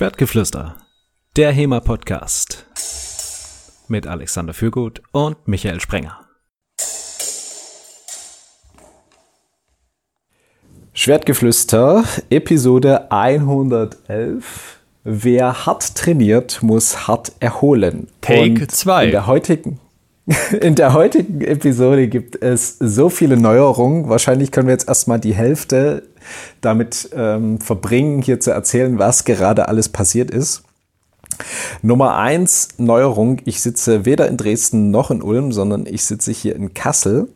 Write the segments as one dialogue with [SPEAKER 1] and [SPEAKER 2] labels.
[SPEAKER 1] Schwertgeflüster, der HEMA-Podcast mit Alexander Fürgut und Michael Sprenger. Schwertgeflüster, Episode 111. Wer hart trainiert, muss hart erholen.
[SPEAKER 2] Take 2.
[SPEAKER 1] In der heutigen in der heutigen Episode gibt es so viele Neuerungen. Wahrscheinlich können wir jetzt erstmal die Hälfte damit ähm, verbringen, hier zu erzählen, was gerade alles passiert ist. Nummer eins Neuerung. Ich sitze weder in Dresden noch in Ulm, sondern ich sitze hier in Kassel.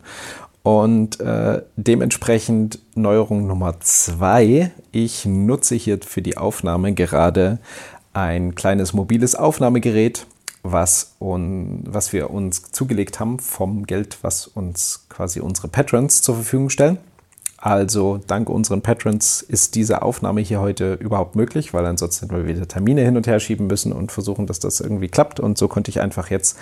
[SPEAKER 1] Und äh, dementsprechend Neuerung Nummer zwei. Ich nutze hier für die Aufnahme gerade ein kleines mobiles Aufnahmegerät was, un, was wir uns zugelegt haben vom Geld, was uns quasi unsere Patrons zur Verfügung stellen. Also dank unseren Patrons ist diese Aufnahme hier heute überhaupt möglich, weil ansonsten hätten wir wieder Termine hin und her schieben müssen und versuchen, dass das irgendwie klappt. Und so konnte ich einfach jetzt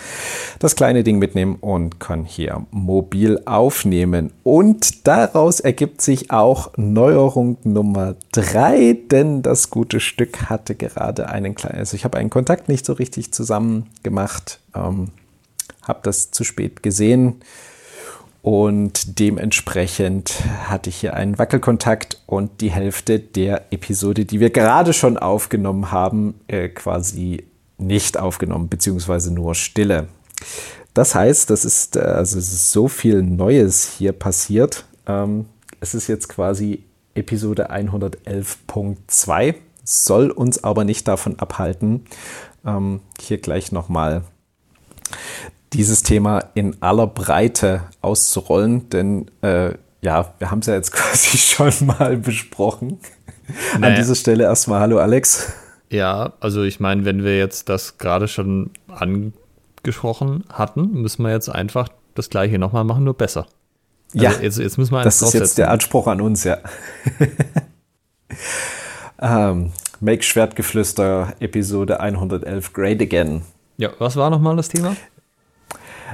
[SPEAKER 1] das kleine Ding mitnehmen und kann hier mobil aufnehmen. Und daraus ergibt sich auch Neuerung Nummer drei, denn das gute Stück hatte gerade einen kleinen, also ich habe einen Kontakt nicht so richtig zusammen gemacht, ähm, habe das zu spät gesehen und dementsprechend hatte ich hier einen Wackelkontakt und die Hälfte der Episode, die wir gerade schon aufgenommen haben, äh, quasi nicht aufgenommen, beziehungsweise nur Stille. Das heißt, das ist, äh, also es ist so viel Neues hier passiert. Ähm, es ist jetzt quasi Episode 111.2, soll uns aber nicht davon abhalten, ähm, hier gleich nochmal dieses Thema in aller Breite auszurollen, denn äh, ja, wir haben es ja jetzt quasi schon mal besprochen. Naja. An dieser Stelle erstmal Hallo Alex.
[SPEAKER 2] Ja, also ich meine, wenn wir jetzt das gerade schon angesprochen hatten, müssen wir jetzt einfach das gleiche nochmal machen, nur besser.
[SPEAKER 1] Also ja, jetzt, jetzt müssen wir das ist jetzt der Anspruch an uns, ja. ähm, Make Schwertgeflüster Episode 111 Great Again.
[SPEAKER 2] Ja, was war nochmal das Thema?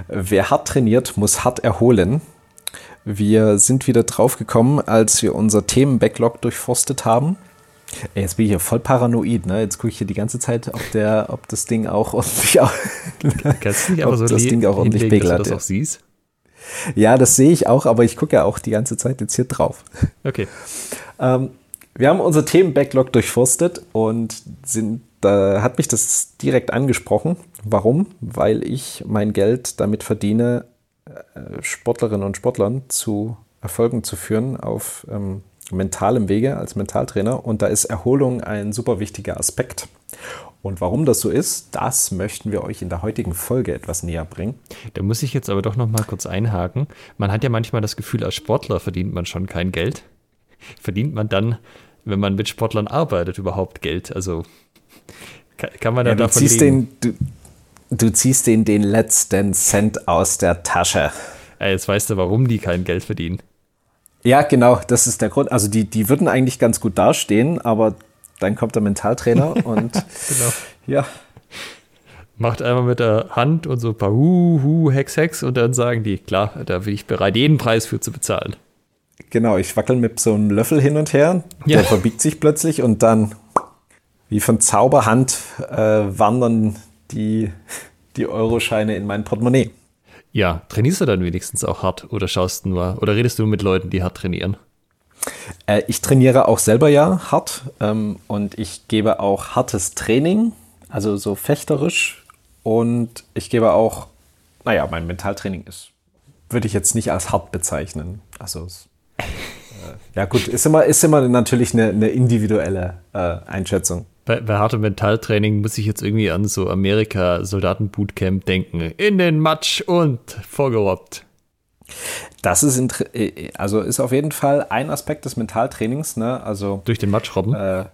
[SPEAKER 1] Wer hart trainiert, muss hart erholen. Wir sind wieder draufgekommen, als wir unser Themen-Backlog durchforstet haben. Ey, jetzt bin ich hier voll paranoid, ne? Jetzt gucke ich hier die ganze Zeit, ob der, ob das Ding auch ordentlich,
[SPEAKER 2] Kannst du nicht aber so das Ding auch ordentlich pegelt. Dass du das auch siehst?
[SPEAKER 1] Ja, das sehe ich auch, aber ich gucke ja auch die ganze Zeit jetzt hier drauf.
[SPEAKER 2] Okay.
[SPEAKER 1] Ähm, wir haben unser Themen-Backlog durchforstet und sind da hat mich das direkt angesprochen. Warum? Weil ich mein Geld damit verdiene, äh, Sportlerinnen und Sportlern zu Erfolgen zu führen auf ähm, mentalem Wege als Mentaltrainer. Und da ist Erholung ein super wichtiger Aspekt. Und warum das so ist, das möchten wir euch in der heutigen Folge etwas näher bringen.
[SPEAKER 2] Da muss ich jetzt aber doch noch mal kurz einhaken. Man hat ja manchmal das Gefühl, als Sportler verdient man schon kein Geld. Verdient man dann, wenn man mit Sportlern arbeitet, überhaupt Geld? Also kann man ja,
[SPEAKER 1] du davon ziehst den, du, du, ziehst den den letzten Cent aus der Tasche.
[SPEAKER 2] Ja, jetzt weißt du, warum die kein Geld verdienen.
[SPEAKER 1] Ja, genau, das ist der Grund. Also die, die würden eigentlich ganz gut dastehen, aber dann kommt der Mentaltrainer und genau. ja.
[SPEAKER 2] Macht einmal mit der Hand und so ein paar Hu, Hu, Hex, Hex und dann sagen die, klar, da bin ich bereit, jeden Preis für zu bezahlen.
[SPEAKER 1] Genau, ich wackel mit so einem Löffel hin und her, ja. der verbiegt sich plötzlich und dann wie von Zauberhand äh, wandern die, die Euroscheine in mein Portemonnaie.
[SPEAKER 2] Ja, trainierst du dann wenigstens auch hart oder schaust du nur oder redest du mit Leuten, die hart trainieren?
[SPEAKER 1] Äh, ich trainiere auch selber ja hart ähm, und ich gebe auch hartes Training, also so fechterisch und ich gebe auch, naja, mein Mentaltraining ist, würde ich jetzt nicht als hart bezeichnen. Also es, äh, ja gut, ist immer, ist immer natürlich eine, eine individuelle äh, Einschätzung
[SPEAKER 2] bei, bei hartem Mentaltraining muss ich jetzt irgendwie an so Amerika-Soldaten-Bootcamp denken. In den Matsch und vorgerobbt.
[SPEAKER 1] Das ist, äh, also ist auf jeden Fall ein Aspekt des Mentaltrainings. Ne? Also,
[SPEAKER 2] Durch den Matsch robben? Äh,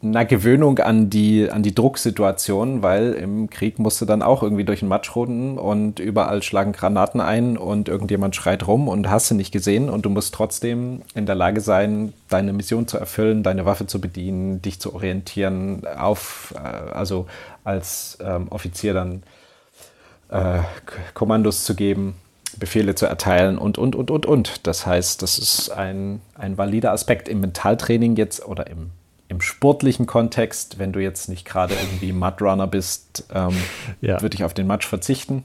[SPEAKER 1] einer Gewöhnung an die, an die Drucksituation, weil im Krieg musst du dann auch irgendwie durch den Matsch runden und überall schlagen Granaten ein und irgendjemand schreit rum und hast du nicht gesehen und du musst trotzdem in der Lage sein, deine Mission zu erfüllen, deine Waffe zu bedienen, dich zu orientieren, auf, äh, also als ähm, Offizier dann äh, Kommandos zu geben. Befehle zu erteilen und, und, und, und, und. Das heißt, das ist ein, ein valider Aspekt im Mentaltraining jetzt oder im im sportlichen Kontext, wenn du jetzt nicht gerade irgendwie Mudrunner bist, ähm, ja. würde ich auf den Matsch verzichten.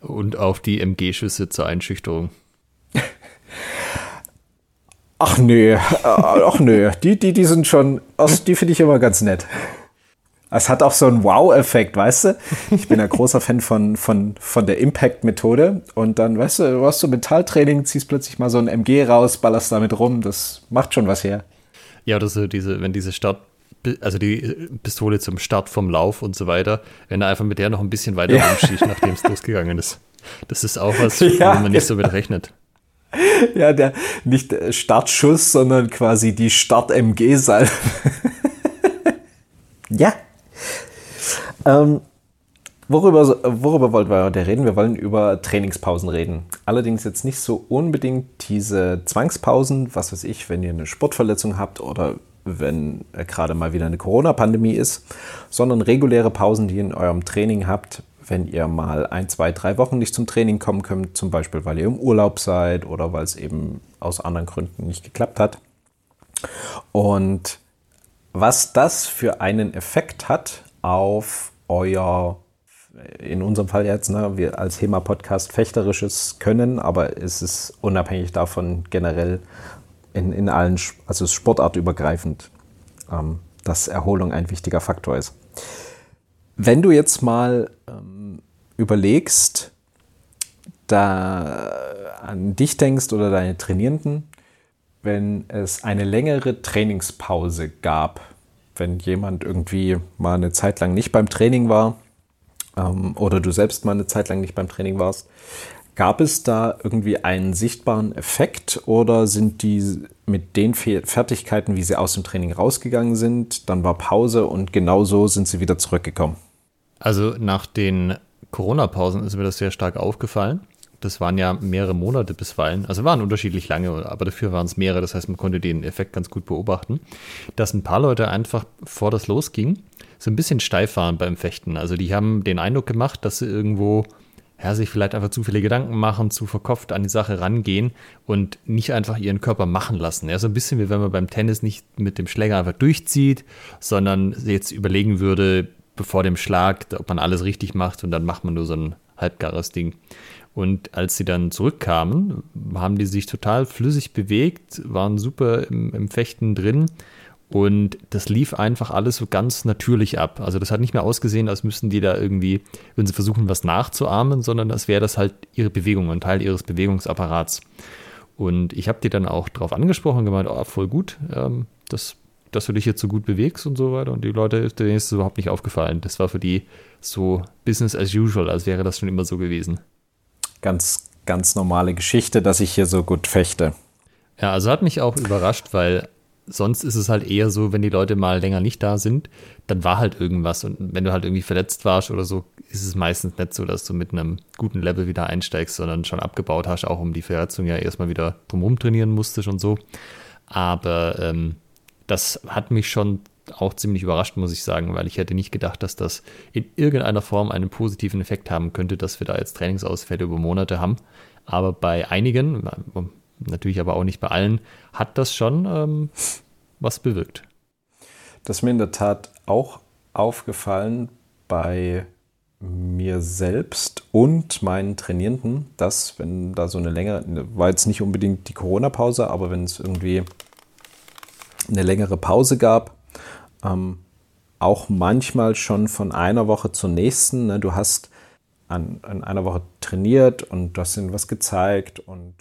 [SPEAKER 2] Und auf die MG-Schüsse zur Einschüchterung.
[SPEAKER 1] Ach nö, äh, ach nö, die, die, die sind schon, die finde ich immer ganz nett. Es hat auch so einen Wow-Effekt, weißt du? Ich bin ein großer Fan von, von, von der Impact-Methode. Und dann, weißt du, du hast so Metalltraining, ziehst plötzlich mal so ein MG raus, ballerst damit rum. Das macht schon was her.
[SPEAKER 2] Ja, oder so diese, wenn diese Start, also die Pistole zum Start vom Lauf und so weiter, wenn er einfach mit der noch ein bisschen weiter ja. rumschießt, nachdem es losgegangen ist. Das ist auch was, ja. wo man nicht so mit rechnet.
[SPEAKER 1] Ja, der nicht Startschuss, sondern quasi die Start-MG-Salve. ja, ähm, worüber, worüber wollten wir heute reden? Wir wollen über Trainingspausen reden. Allerdings jetzt nicht so unbedingt diese Zwangspausen, was weiß ich, wenn ihr eine Sportverletzung habt oder wenn gerade mal wieder eine Corona-Pandemie ist, sondern reguläre Pausen, die ihr in eurem Training habt, wenn ihr mal ein, zwei, drei Wochen nicht zum Training kommen könnt, zum Beispiel weil ihr im Urlaub seid oder weil es eben aus anderen Gründen nicht geklappt hat. Und was das für einen Effekt hat auf euer, in unserem Fall jetzt, ne, wir als HEMA-Podcast fechterisches Können, aber es ist unabhängig davon generell in, in allen, also sportartübergreifend, ähm, dass Erholung ein wichtiger Faktor ist. Wenn du jetzt mal ähm, überlegst, da an dich denkst oder deine Trainierenden, wenn es eine längere Trainingspause gab, wenn jemand irgendwie mal eine Zeit lang nicht beim Training war ähm, oder du selbst mal eine Zeit lang nicht beim Training warst, gab es da irgendwie einen sichtbaren Effekt oder sind die mit den Fertigkeiten, wie sie aus dem Training rausgegangen sind, dann war Pause und genau so sind sie wieder zurückgekommen?
[SPEAKER 2] Also nach den Corona-Pausen ist mir das sehr stark aufgefallen. Das waren ja mehrere Monate bisweilen, also waren unterschiedlich lange, aber dafür waren es mehrere. Das heißt, man konnte den Effekt ganz gut beobachten, dass ein paar Leute einfach, bevor das losging, so ein bisschen steif waren beim Fechten. Also die haben den Eindruck gemacht, dass sie irgendwo ja, sich vielleicht einfach zu viele Gedanken machen, zu verkopft an die Sache rangehen und nicht einfach ihren Körper machen lassen. Ja, so ein bisschen wie wenn man beim Tennis nicht mit dem Schläger einfach durchzieht, sondern jetzt überlegen würde, bevor dem Schlag, ob man alles richtig macht und dann macht man nur so ein halbgares Ding. Und als sie dann zurückkamen, haben die sich total flüssig bewegt, waren super im, im, Fechten drin und das lief einfach alles so ganz natürlich ab. Also das hat nicht mehr ausgesehen, als müssten die da irgendwie, wenn sie versuchen, was nachzuahmen, sondern als wäre das halt ihre Bewegung, ein Teil ihres Bewegungsapparats. Und ich habe die dann auch darauf angesprochen und gemeint, oh, voll gut, ähm, das, dass du dich jetzt so gut bewegst und so weiter. Und die Leute, denen ist es überhaupt nicht aufgefallen. Das war für die so Business as usual, als wäre das schon immer so gewesen
[SPEAKER 1] ganz, ganz normale Geschichte, dass ich hier so gut fechte.
[SPEAKER 2] Ja, also hat mich auch überrascht, weil sonst ist es halt eher so, wenn die Leute mal länger nicht da sind, dann war halt irgendwas. Und wenn du halt irgendwie verletzt warst oder so, ist es meistens nicht so, dass du mit einem guten Level wieder einsteigst, sondern schon abgebaut hast, auch um die Verletzung ja erstmal wieder drumherum trainieren musstest und so. Aber ähm, das hat mich schon auch ziemlich überrascht, muss ich sagen, weil ich hätte nicht gedacht, dass das in irgendeiner Form einen positiven Effekt haben könnte, dass wir da jetzt Trainingsausfälle über Monate haben. Aber bei einigen, natürlich aber auch nicht bei allen, hat das schon ähm, was bewirkt.
[SPEAKER 1] Das ist mir in der Tat auch aufgefallen bei mir selbst und meinen Trainierenden, dass wenn da so eine längere, war jetzt nicht unbedingt die Corona-Pause, aber wenn es irgendwie eine längere Pause gab, ähm, auch manchmal schon von einer Woche zur nächsten. Ne? Du hast an, an, einer Woche trainiert und du hast ihnen was gezeigt und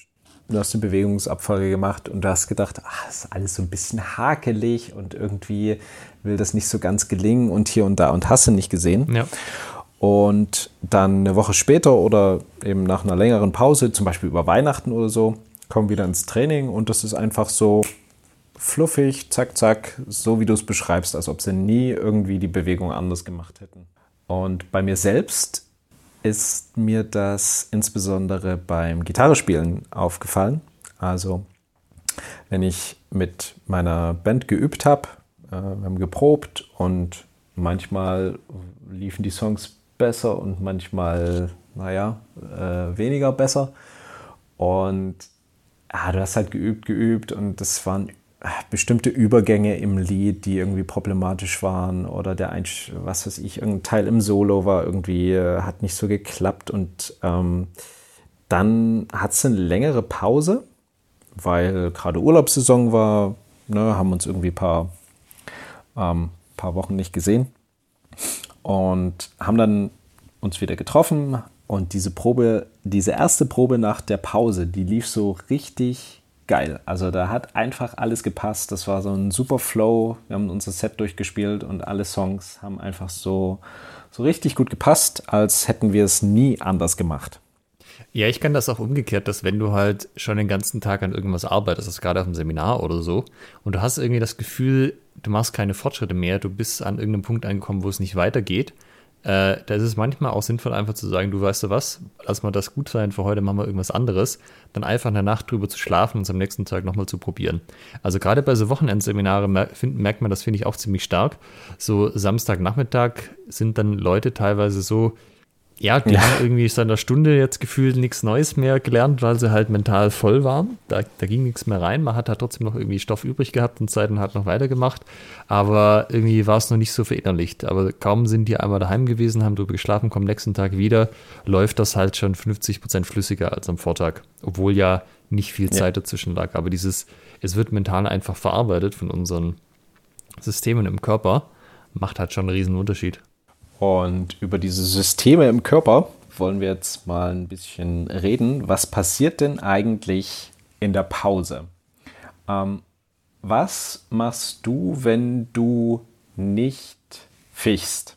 [SPEAKER 1] du hast eine Bewegungsabfolge gemacht und du hast gedacht, ach, das ist alles so ein bisschen hakelig und irgendwie will das nicht so ganz gelingen und hier und da und hast du nicht gesehen. Ja. Und dann eine Woche später oder eben nach einer längeren Pause, zum Beispiel über Weihnachten oder so, kommen wieder ins Training und das ist einfach so, fluffig, zack, zack, so wie du es beschreibst, als ob sie nie irgendwie die Bewegung anders gemacht hätten. Und bei mir selbst ist mir das insbesondere beim Gitarrespielen aufgefallen. Also, wenn ich mit meiner Band geübt habe, äh, wir haben geprobt und manchmal liefen die Songs besser und manchmal, naja, äh, weniger besser. Und ah, du hast halt geübt, geübt und das waren bestimmte Übergänge im Lied, die irgendwie problematisch waren oder der ein, was weiß ich, irgendein Teil im Solo war irgendwie, äh, hat nicht so geklappt und ähm, dann hat es eine längere Pause, weil gerade Urlaubssaison war, ne, haben uns irgendwie ein paar, ähm, paar Wochen nicht gesehen und haben dann uns wieder getroffen und diese Probe, diese erste Probe nach der Pause, die lief so richtig geil. Also da hat einfach alles gepasst. Das war so ein super Flow. Wir haben unser Set durchgespielt und alle Songs haben einfach so, so richtig gut gepasst, als hätten wir es nie anders gemacht.
[SPEAKER 2] Ja, ich kann das auch umgekehrt, dass wenn du halt schon den ganzen Tag an irgendwas arbeitest, das gerade auf einem Seminar oder so, und du hast irgendwie das Gefühl, du machst keine Fortschritte mehr, du bist an irgendeinem Punkt angekommen, wo es nicht weitergeht, äh, da ist es manchmal auch sinnvoll, einfach zu sagen, du weißt du was, lass mal das gut sein, für heute machen wir irgendwas anderes, dann einfach in der Nacht drüber zu schlafen und es am nächsten Tag nochmal zu probieren. Also gerade bei so Wochenendseminare merkt man das, finde ich, auch ziemlich stark. So Samstagnachmittag sind dann Leute teilweise so, ja, die ja. haben irgendwie seit einer Stunde jetzt gefühlt nichts Neues mehr gelernt, weil sie halt mental voll waren. Da, da ging nichts mehr rein. Man hat halt trotzdem noch irgendwie Stoff übrig gehabt und Zeit und hat noch weitergemacht. Aber irgendwie war es noch nicht so verinnerlicht. Aber kaum sind die einmal daheim gewesen, haben drüber geschlafen, kommen nächsten Tag wieder, läuft das halt schon 50 Prozent flüssiger als am Vortag. Obwohl ja nicht viel Zeit ja. dazwischen lag. Aber dieses, es wird mental einfach verarbeitet von unseren Systemen im Körper, macht halt schon einen riesen Unterschied.
[SPEAKER 1] Und über diese Systeme im Körper wollen wir jetzt mal ein bisschen reden. Was passiert denn eigentlich in der Pause? Ähm, was machst du, wenn du nicht fichst?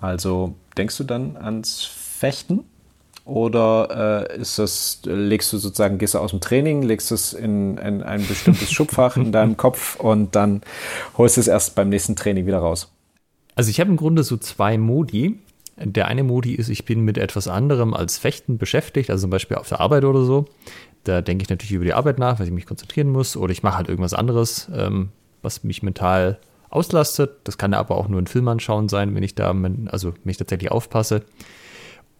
[SPEAKER 1] Also denkst du dann ans Fechten? Oder äh, ist das, legst du sozusagen, gehst du aus dem Training, legst es in, in ein bestimmtes Schubfach in deinem Kopf und dann holst du es erst beim nächsten Training wieder raus?
[SPEAKER 2] Also ich habe im Grunde so zwei Modi. Der eine Modi ist, ich bin mit etwas anderem als Fechten beschäftigt, also zum Beispiel auf der Arbeit oder so. Da denke ich natürlich über die Arbeit nach, weil ich mich konzentrieren muss. Oder ich mache halt irgendwas anderes, ähm, was mich mental auslastet. Das kann aber auch nur ein Film anschauen sein, wenn ich da, also wenn ich tatsächlich aufpasse.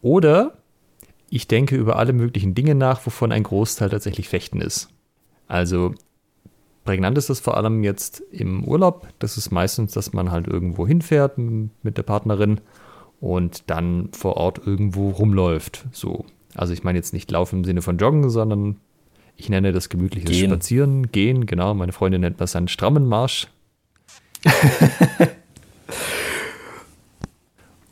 [SPEAKER 2] Oder ich denke über alle möglichen Dinge nach, wovon ein Großteil tatsächlich Fechten ist. Also Prägnant ist das vor allem jetzt im Urlaub. Das ist meistens, dass man halt irgendwo hinfährt mit der Partnerin und dann vor Ort irgendwo rumläuft. So. Also ich meine jetzt nicht laufen im Sinne von joggen, sondern ich nenne das gemütliches gehen. Spazieren, gehen, genau. Meine Freundin nennt das einen strammen Marsch.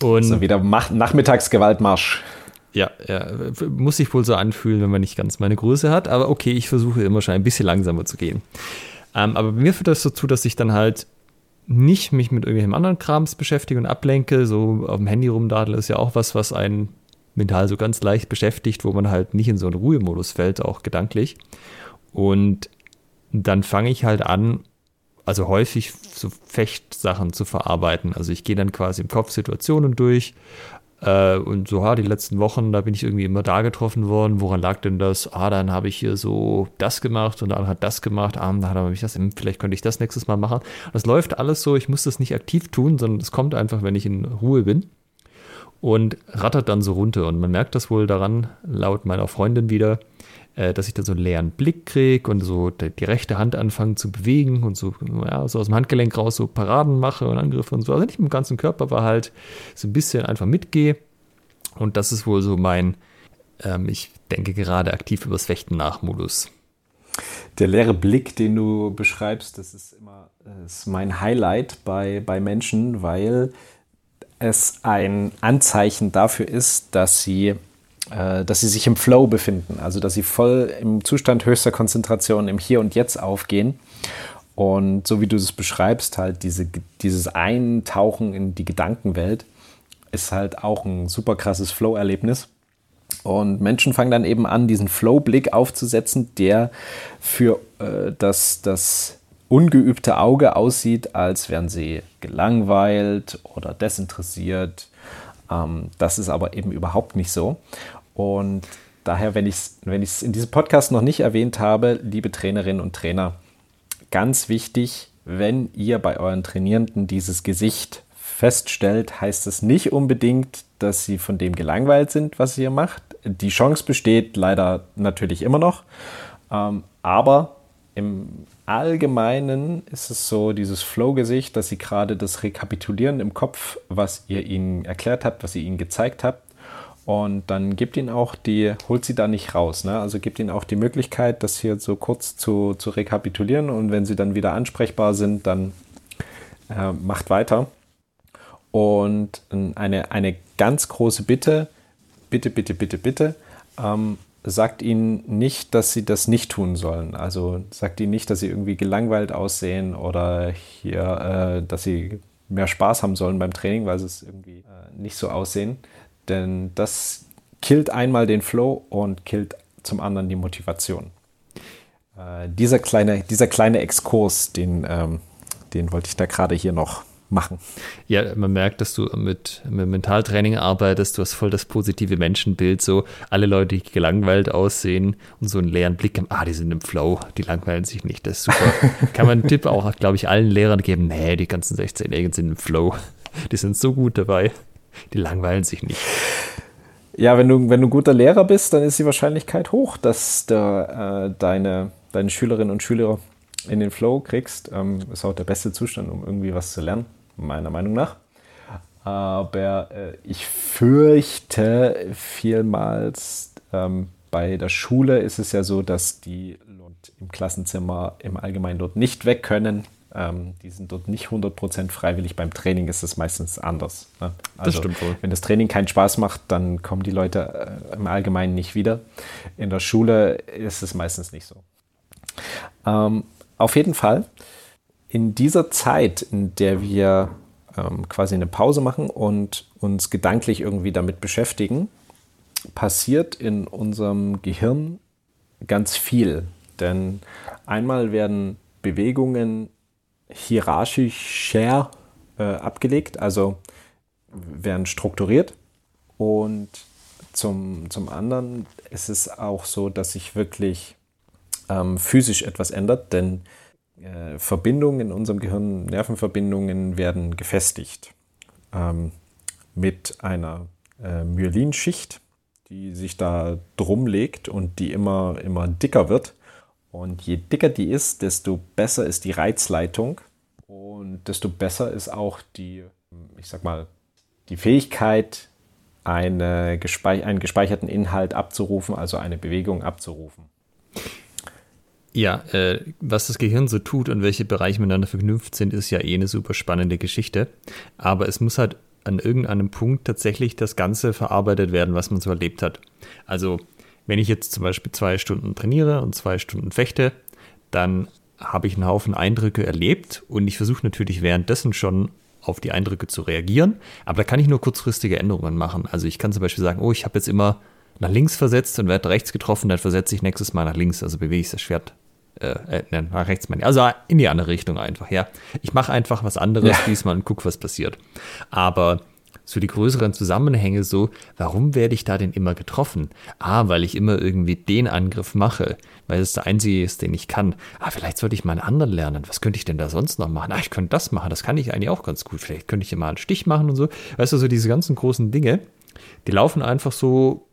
[SPEAKER 1] und so wieder Nachmittagsgewaltmarsch.
[SPEAKER 2] Ja, ja, muss sich wohl so anfühlen, wenn man nicht ganz meine Größe hat. Aber okay, ich versuche immer schon ein bisschen langsamer zu gehen. Ähm, aber bei mir führt das dazu, dass ich dann halt nicht mich mit irgendwelchen anderen Krams beschäftige und ablenke. So auf dem Handy rumdadeln ist ja auch was, was einen mental so ganz leicht beschäftigt, wo man halt nicht in so einen Ruhemodus fällt, auch gedanklich. Und dann fange ich halt an, also häufig so Fechtsachen zu verarbeiten. Also ich gehe dann quasi im Kopf Situationen durch, äh, und so, ha, die letzten Wochen, da bin ich irgendwie immer da getroffen worden. Woran lag denn das? Ah, dann habe ich hier so das gemacht und dann hat das gemacht. Ah, dann habe ich das, vielleicht könnte ich das nächstes Mal machen. Das läuft alles so, ich muss das nicht aktiv tun, sondern es kommt einfach, wenn ich in Ruhe bin und rattert dann so runter. Und man merkt das wohl daran, laut meiner Freundin wieder, äh, dass ich da so einen leeren Blick kriege und so die, rechte Hand anfange zu bewegen und so, ja, so aus dem Handgelenk raus so Paraden mache und Angriffe und so. Also nicht mit dem ganzen Körper, aber halt so ein bisschen einfach mitgehe. Und das ist wohl so mein, ähm, ich denke gerade aktiv übers Fechten nach Modus.
[SPEAKER 1] Der leere Blick, den du beschreibst, das ist immer das ist mein Highlight bei, bei Menschen, weil es ein Anzeichen dafür ist, dass sie äh, dass sie sich im Flow befinden, also dass sie voll im Zustand höchster Konzentration im Hier und Jetzt aufgehen. Und so wie du es beschreibst, halt diese, dieses Eintauchen in die Gedankenwelt ist halt auch ein super krasses Flow-Erlebnis. Und Menschen fangen dann eben an, diesen Flow-Blick aufzusetzen, der für äh, das, das ungeübte Auge aussieht, als wären sie gelangweilt oder desinteressiert. Ähm, das ist aber eben überhaupt nicht so. Und daher, wenn ich es wenn in diesem Podcast noch nicht erwähnt habe, liebe Trainerinnen und Trainer, ganz wichtig, wenn ihr bei euren Trainierenden dieses Gesicht feststellt, heißt es nicht unbedingt, dass sie von dem gelangweilt sind, was ihr macht. Die Chance besteht leider natürlich immer noch. Ähm, aber im Allgemeinen ist es so, dieses Flow-Gesicht, dass sie gerade das rekapitulieren im Kopf, was ihr ihnen erklärt habt, was ihr ihnen gezeigt habt. Und dann gibt ihnen auch die, holt sie da nicht raus. Ne? Also gibt ihnen auch die Möglichkeit, das hier so kurz zu, zu rekapitulieren. Und wenn sie dann wieder ansprechbar sind, dann äh, macht weiter. Und eine, eine ganz große Bitte, bitte, bitte, bitte, bitte, ähm, sagt ihnen nicht, dass sie das nicht tun sollen. Also sagt ihnen nicht, dass sie irgendwie gelangweilt aussehen oder hier, äh, dass sie mehr Spaß haben sollen beim Training, weil sie es irgendwie äh, nicht so aussehen. Denn das killt einmal den Flow und killt zum anderen die Motivation. Äh, dieser, kleine, dieser kleine Exkurs, den, ähm, den wollte ich da gerade hier noch machen.
[SPEAKER 2] Ja, man merkt, dass du mit, mit Mentaltraining arbeitest, du hast voll das positive Menschenbild, so alle Leute, die gelangweilt aussehen und so einen leeren Blick haben, ah, die sind im Flow, die langweilen sich nicht, das ist super. Kann man einen Tipp auch, glaube ich, allen Lehrern geben, nee, die ganzen 16-Jährigen sind im Flow, die sind so gut dabei, die langweilen sich nicht.
[SPEAKER 1] Ja, wenn du, wenn du ein guter Lehrer bist, dann ist die Wahrscheinlichkeit hoch, dass der, äh, deine, deine Schülerinnen und Schüler in den Flow kriegst. Ähm, ist auch der beste Zustand, um irgendwie was zu lernen meiner Meinung nach. Aber äh, ich fürchte vielmals, ähm, bei der Schule ist es ja so, dass die im Klassenzimmer im Allgemeinen dort nicht weg können. Ähm, die sind dort nicht 100% freiwillig. Beim Training ist es meistens anders. Ne? Also, das stimmt wohl. Wenn das Training keinen Spaß macht, dann kommen die Leute äh, im Allgemeinen nicht wieder. In der Schule ist es meistens nicht so. Ähm, auf jeden Fall in dieser Zeit, in der wir ähm, quasi eine Pause machen und uns gedanklich irgendwie damit beschäftigen, passiert in unserem Gehirn ganz viel. Denn einmal werden Bewegungen hierarchischer äh, abgelegt, also werden strukturiert. Und zum, zum anderen ist es auch so, dass sich wirklich ähm, physisch etwas ändert, denn äh, Verbindungen in unserem Gehirn, Nervenverbindungen werden gefestigt ähm, mit einer äh, Myelinschicht, die sich da drum legt und die immer, immer dicker wird. Und je dicker die ist, desto besser ist die Reizleitung und desto besser ist auch die, ich sag mal, die Fähigkeit, eine einen gespeicherten Inhalt abzurufen, also eine Bewegung abzurufen.
[SPEAKER 2] Ja, äh, was das Gehirn so tut und welche Bereiche miteinander verknüpft sind, ist ja eh eine super spannende Geschichte. Aber es muss halt an irgendeinem Punkt tatsächlich das Ganze verarbeitet werden, was man so erlebt hat. Also, wenn ich jetzt zum Beispiel zwei Stunden trainiere und zwei Stunden fechte, dann habe ich einen Haufen Eindrücke erlebt und ich versuche natürlich währenddessen schon auf die Eindrücke zu reagieren, aber da kann ich nur kurzfristige Änderungen machen. Also ich kann zum Beispiel sagen, oh, ich habe jetzt immer nach links versetzt und werde rechts getroffen, dann versetze ich nächstes Mal nach links, also bewege ich das Schwert äh, äh, nach rechts meine ich. Also in die andere Richtung einfach, ja. Ich mache einfach was anderes ja. diesmal und gucke, was passiert. Aber so die größeren Zusammenhänge so, warum werde ich da denn immer getroffen? Ah, weil ich immer irgendwie den Angriff mache, weil es der einzige ist, den ich kann. Ah, vielleicht sollte ich mal einen anderen lernen. Was könnte ich denn da sonst noch machen? Ah, ich könnte das machen, das kann ich eigentlich auch ganz gut. Vielleicht könnte ich mal einen Stich machen und so. Weißt du, so diese ganzen großen Dinge, die laufen einfach so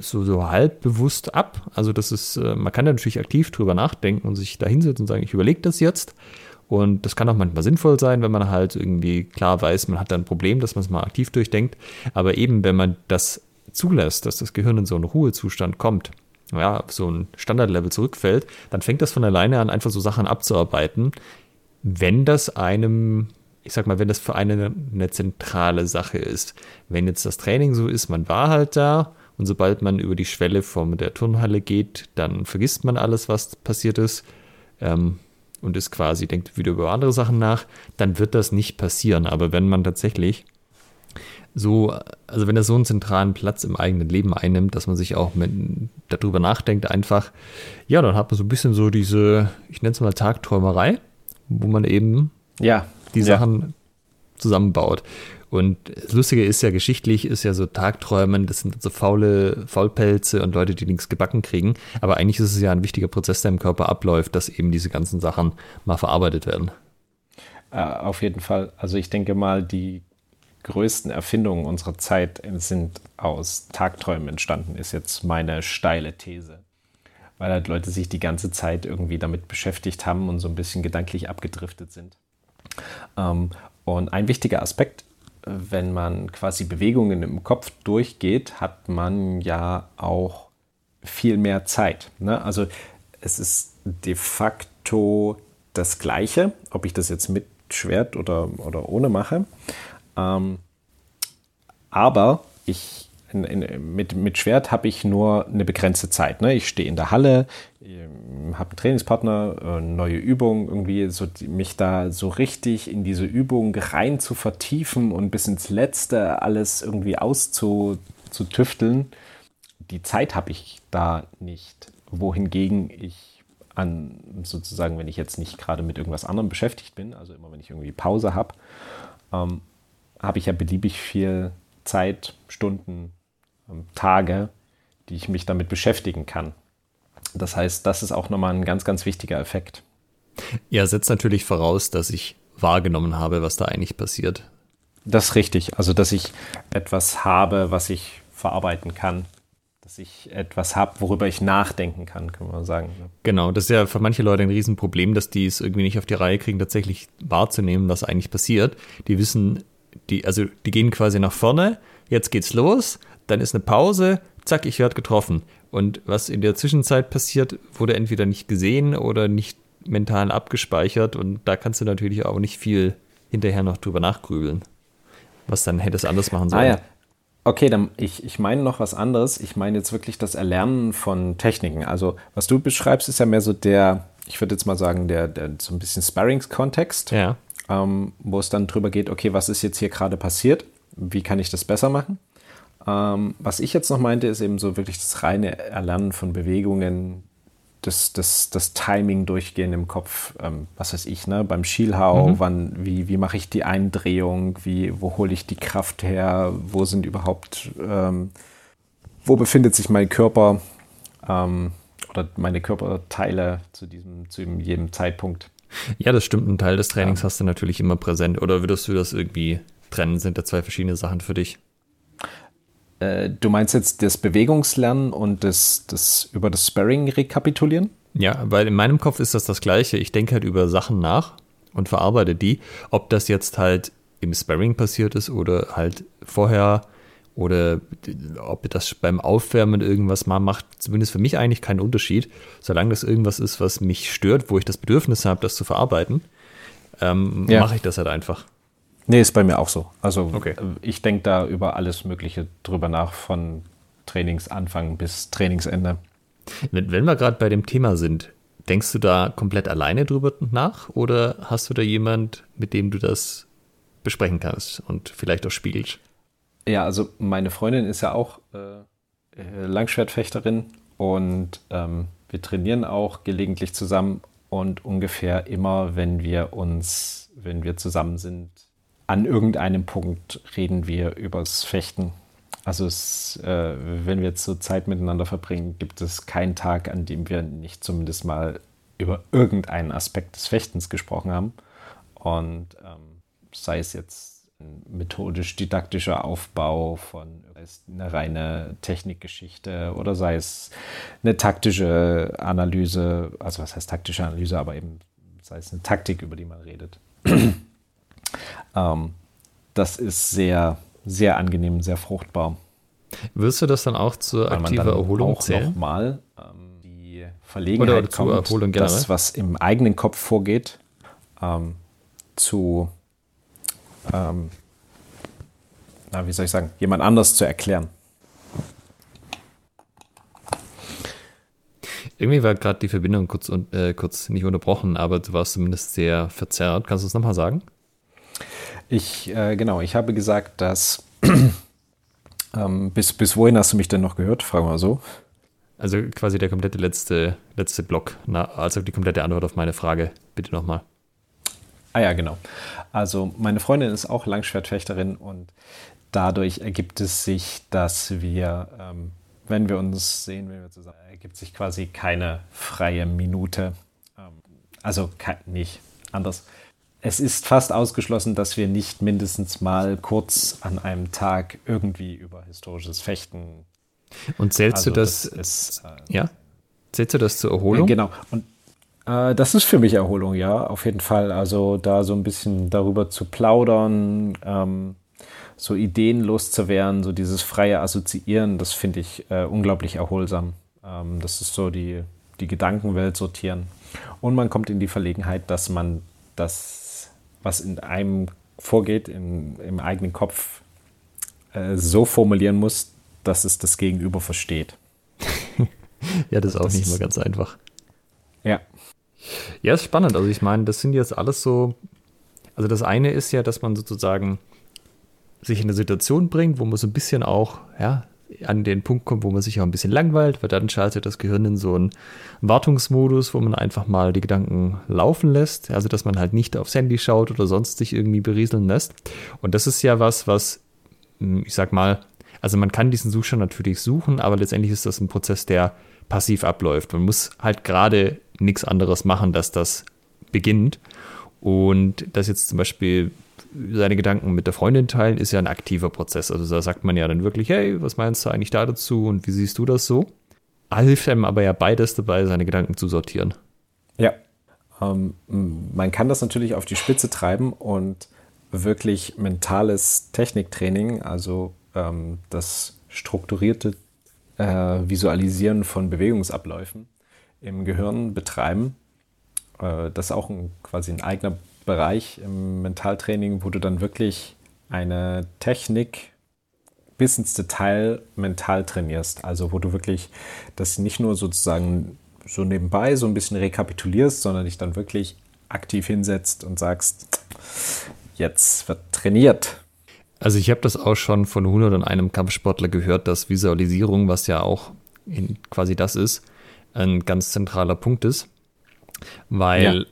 [SPEAKER 2] so, so halb bewusst ab. Also das ist, äh, man kann da natürlich aktiv drüber nachdenken und sich da hinsetzen und sagen, ich überlege das jetzt. Und das kann auch manchmal sinnvoll sein, wenn man halt irgendwie klar weiß, man hat da ein Problem, dass man es mal aktiv durchdenkt. Aber eben, wenn man das zulässt, dass das Gehirn in so einen Ruhezustand kommt, ja, auf so ein Standardlevel zurückfällt, dann fängt das von alleine an, einfach so Sachen abzuarbeiten, wenn das einem, ich sag mal, wenn das für eine eine zentrale Sache ist. Wenn jetzt das Training so ist, man war halt da und sobald man über die Schwelle von der Turnhalle geht, dann vergisst man alles, was passiert ist. Ähm, und ist quasi, denkt wieder über andere Sachen nach, dann wird das nicht passieren. Aber wenn man tatsächlich so, also wenn er so einen zentralen Platz im eigenen Leben einnimmt, dass man sich auch mit, darüber nachdenkt, einfach, ja, dann hat man so ein bisschen so diese, ich nenne es mal Tagträumerei, wo man eben ja, die Sachen ja. zusammenbaut. Und das Lustige ist ja, geschichtlich ist ja so Tagträumen, das sind so faule Faulpelze und Leute, die nichts gebacken kriegen. Aber eigentlich ist es ja ein wichtiger Prozess, der im Körper abläuft, dass eben diese ganzen Sachen mal verarbeitet werden.
[SPEAKER 1] Äh, auf jeden Fall. Also ich denke mal, die größten Erfindungen unserer Zeit sind aus Tagträumen entstanden, ist jetzt meine steile These. weil halt Leute sich die ganze Zeit irgendwie damit beschäftigt haben und so ein bisschen gedanklich abgedriftet sind. Ähm, und ein wichtiger Aspekt, wenn man quasi Bewegungen im Kopf durchgeht, hat man ja auch viel mehr Zeit. Ne? Also es ist de facto das Gleiche, ob ich das jetzt mit Schwert oder, oder ohne mache. Ähm, aber ich in, in, mit, mit Schwert habe ich nur eine begrenzte Zeit. Ne? Ich stehe in der Halle, habe einen Trainingspartner, äh, neue Übung, irgendwie so mich da so richtig in diese Übung rein zu vertiefen und bis ins Letzte alles irgendwie auszutüfteln. Die Zeit habe ich da nicht. Wohingegen ich an sozusagen, wenn ich jetzt nicht gerade mit irgendwas anderem beschäftigt bin, also immer wenn ich irgendwie Pause habe, ähm, habe ich ja beliebig viel Zeit, Stunden, Tage, die ich mich damit beschäftigen kann. Das heißt, das ist auch nochmal ein ganz, ganz wichtiger Effekt.
[SPEAKER 2] Ja, setzt natürlich voraus, dass ich wahrgenommen habe, was da eigentlich passiert.
[SPEAKER 1] Das ist richtig. Also, dass ich etwas habe, was ich verarbeiten kann. Dass ich etwas habe, worüber ich nachdenken kann, kann man sagen.
[SPEAKER 2] Genau, das ist ja für manche Leute ein Riesenproblem, dass die es irgendwie nicht auf die Reihe kriegen, tatsächlich wahrzunehmen, was eigentlich passiert. Die wissen, die, also die gehen quasi nach vorne, jetzt geht's los, dann ist eine Pause, zack, ich werde getroffen. Und was in der Zwischenzeit passiert, wurde entweder nicht gesehen oder nicht mental abgespeichert. Und da kannst du natürlich auch nicht viel hinterher noch drüber nachgrübeln. Was dann hätte es anders machen sollen. Ah ja.
[SPEAKER 1] Okay, dann ich, ich meine noch was anderes. Ich meine jetzt wirklich das Erlernen von Techniken. Also, was du beschreibst, ist ja mehr so der, ich würde jetzt mal sagen, der, der so ein bisschen Sparrings-Kontext.
[SPEAKER 2] Ja.
[SPEAKER 1] Ähm, wo es dann drüber geht, okay, was ist jetzt hier gerade passiert? Wie kann ich das besser machen? Ähm, was ich jetzt noch meinte, ist eben so wirklich das reine Erlernen von Bewegungen, das, das, das Timing durchgehen im Kopf, ähm, was weiß ich, ne? beim Schielhau, mhm. wann, wie, wie mache ich die Eindrehung, wie, wo hole ich die Kraft her, wo sind überhaupt, ähm, wo befindet sich mein Körper ähm, oder meine Körperteile zu diesem, zu jedem Zeitpunkt.
[SPEAKER 2] Ja, das stimmt. Ein Teil des Trainings ja. hast du natürlich immer präsent. Oder würdest du das irgendwie trennen? Sind da zwei verschiedene Sachen für dich?
[SPEAKER 1] Äh, du meinst jetzt das Bewegungslernen und das, das über das Sparring rekapitulieren?
[SPEAKER 2] Ja, weil in meinem Kopf ist das das Gleiche. Ich denke halt über Sachen nach und verarbeite die. Ob das jetzt halt im Sparring passiert ist oder halt vorher oder ob das beim Aufwärmen irgendwas mal macht, zumindest für mich eigentlich keinen Unterschied. Solange das irgendwas ist, was mich stört, wo ich das Bedürfnis habe, das zu verarbeiten, ähm, ja. mache ich das halt einfach.
[SPEAKER 1] Nee, ist bei mir auch so. Also okay. Äh, ich denke da über alles Mögliche drüber nach, von Trainingsanfang bis Trainingsende.
[SPEAKER 2] Wenn, wenn wir gerade bei dem Thema sind, denkst du da komplett alleine drüber nach oder hast du da jemand, mit dem du das besprechen kannst und vielleicht auch spiegelst?
[SPEAKER 1] Ja, also meine Freundin ist ja auch äh, äh, Langschwertfechterin und ähm, wir trainieren auch gelegentlich zusammen und ungefähr immer, wenn wir uns, wenn wir zusammen sind, an irgendeinem Punkt reden wir übers Fechten. Also es, äh, wenn wir jetzt so Zeit miteinander verbringen, gibt es keinen Tag, an dem wir nicht zumindest mal über irgendeinen Aspekt des Fechtens gesprochen haben. Und ähm, sei es jetzt ein methodisch-didaktischer Aufbau von eine reine Technikgeschichte oder sei es eine taktische Analyse, also was heißt taktische Analyse, aber eben sei es eine Taktik, über die man redet. Ähm, das ist sehr, sehr angenehm, sehr fruchtbar.
[SPEAKER 2] Wirst du das dann auch zur aktiven Erholung
[SPEAKER 1] auch zählen? nochmal ähm, die Verlegenheit Oder kommt, Erholung das, was im eigenen Kopf vorgeht, ähm, zu, ähm, na, wie soll ich sagen, jemand anders zu erklären.
[SPEAKER 2] Irgendwie war gerade die Verbindung kurz, äh, kurz nicht unterbrochen, aber du warst zumindest sehr verzerrt. Kannst du es nochmal sagen?
[SPEAKER 1] Ich, äh, genau, ich habe gesagt, dass ähm, bis, bis wohin hast du mich denn noch gehört? Fragen wir mal so.
[SPEAKER 2] Also quasi der komplette letzte, letzte Block, na, also die komplette Antwort auf meine Frage, bitte nochmal.
[SPEAKER 1] Ah ja, genau. Also meine Freundin ist auch Langschwertfechterin und dadurch ergibt es sich, dass wir, ähm, wenn wir uns sehen, wenn wir zusammen, ergibt sich quasi keine freie Minute. Ähm, also nicht anders es ist fast ausgeschlossen, dass wir nicht mindestens mal kurz an einem Tag irgendwie über historisches Fechten.
[SPEAKER 2] Und zählst also du das? das ist, äh, ja. Zählst du das zur Erholung?
[SPEAKER 1] Ja, genau. Und äh, das ist für mich Erholung, ja, auf jeden Fall. Also da so ein bisschen darüber zu plaudern, ähm, so Ideen loszuwerden, so dieses freie Assoziieren, das finde ich äh, unglaublich erholsam. Ähm, das ist so die, die Gedankenwelt sortieren. Und man kommt in die Verlegenheit, dass man das, was in einem vorgeht, in, im eigenen Kopf, äh, so formulieren muss, dass es das Gegenüber versteht.
[SPEAKER 2] ja, das ist auch das nicht mal ganz einfach.
[SPEAKER 1] Ja.
[SPEAKER 2] Ja, ist spannend. Also ich meine, das sind jetzt alles so. Also das eine ist ja, dass man sozusagen sich in eine Situation bringt, wo man so ein bisschen auch, ja, an den Punkt kommt, wo man sich auch ein bisschen langweilt, weil dann schaltet das Gehirn in so einen Wartungsmodus, wo man einfach mal die Gedanken laufen lässt. Also, dass man halt nicht aufs Handy schaut oder sonst sich irgendwie berieseln lässt. Und das ist ja was, was, hm, ich sag mal, also man kann diesen Zustand natürlich suchen, aber letztendlich ist das ein Prozess, der passiv abläuft. Man muss halt gerade nichts anderes machen, dass das beginnt. Und das jetzt zum Beispiel seine Gedanken mit der Freundin teilen, ist ja ein aktiver Prozess. Also da sagt man ja dann wirklich, hey, was meinst du eigentlich da dazu und wie siehst du das so? Hilft einem aber ja beides dabei, seine Gedanken zu sortieren.
[SPEAKER 1] Ja, ähm, man kann das natürlich auf die Spitze treiben und wirklich mentales Techniktraining, also ähm, das strukturierte äh, Visualisieren von Bewegungsabläufen im Gehirn betreiben. Äh, das ist auch ein, quasi ein eigener Bereich im Mentaltraining, wo du dann wirklich eine Technik bis ins Detail mental trainierst. Also wo du wirklich das nicht nur sozusagen so nebenbei so ein bisschen rekapitulierst, sondern dich dann wirklich aktiv hinsetzt und sagst, jetzt wird trainiert.
[SPEAKER 2] Also ich habe das auch schon von 101 Kampfsportler gehört, dass Visualisierung, was ja auch quasi das ist, ein ganz zentraler Punkt ist, weil ja.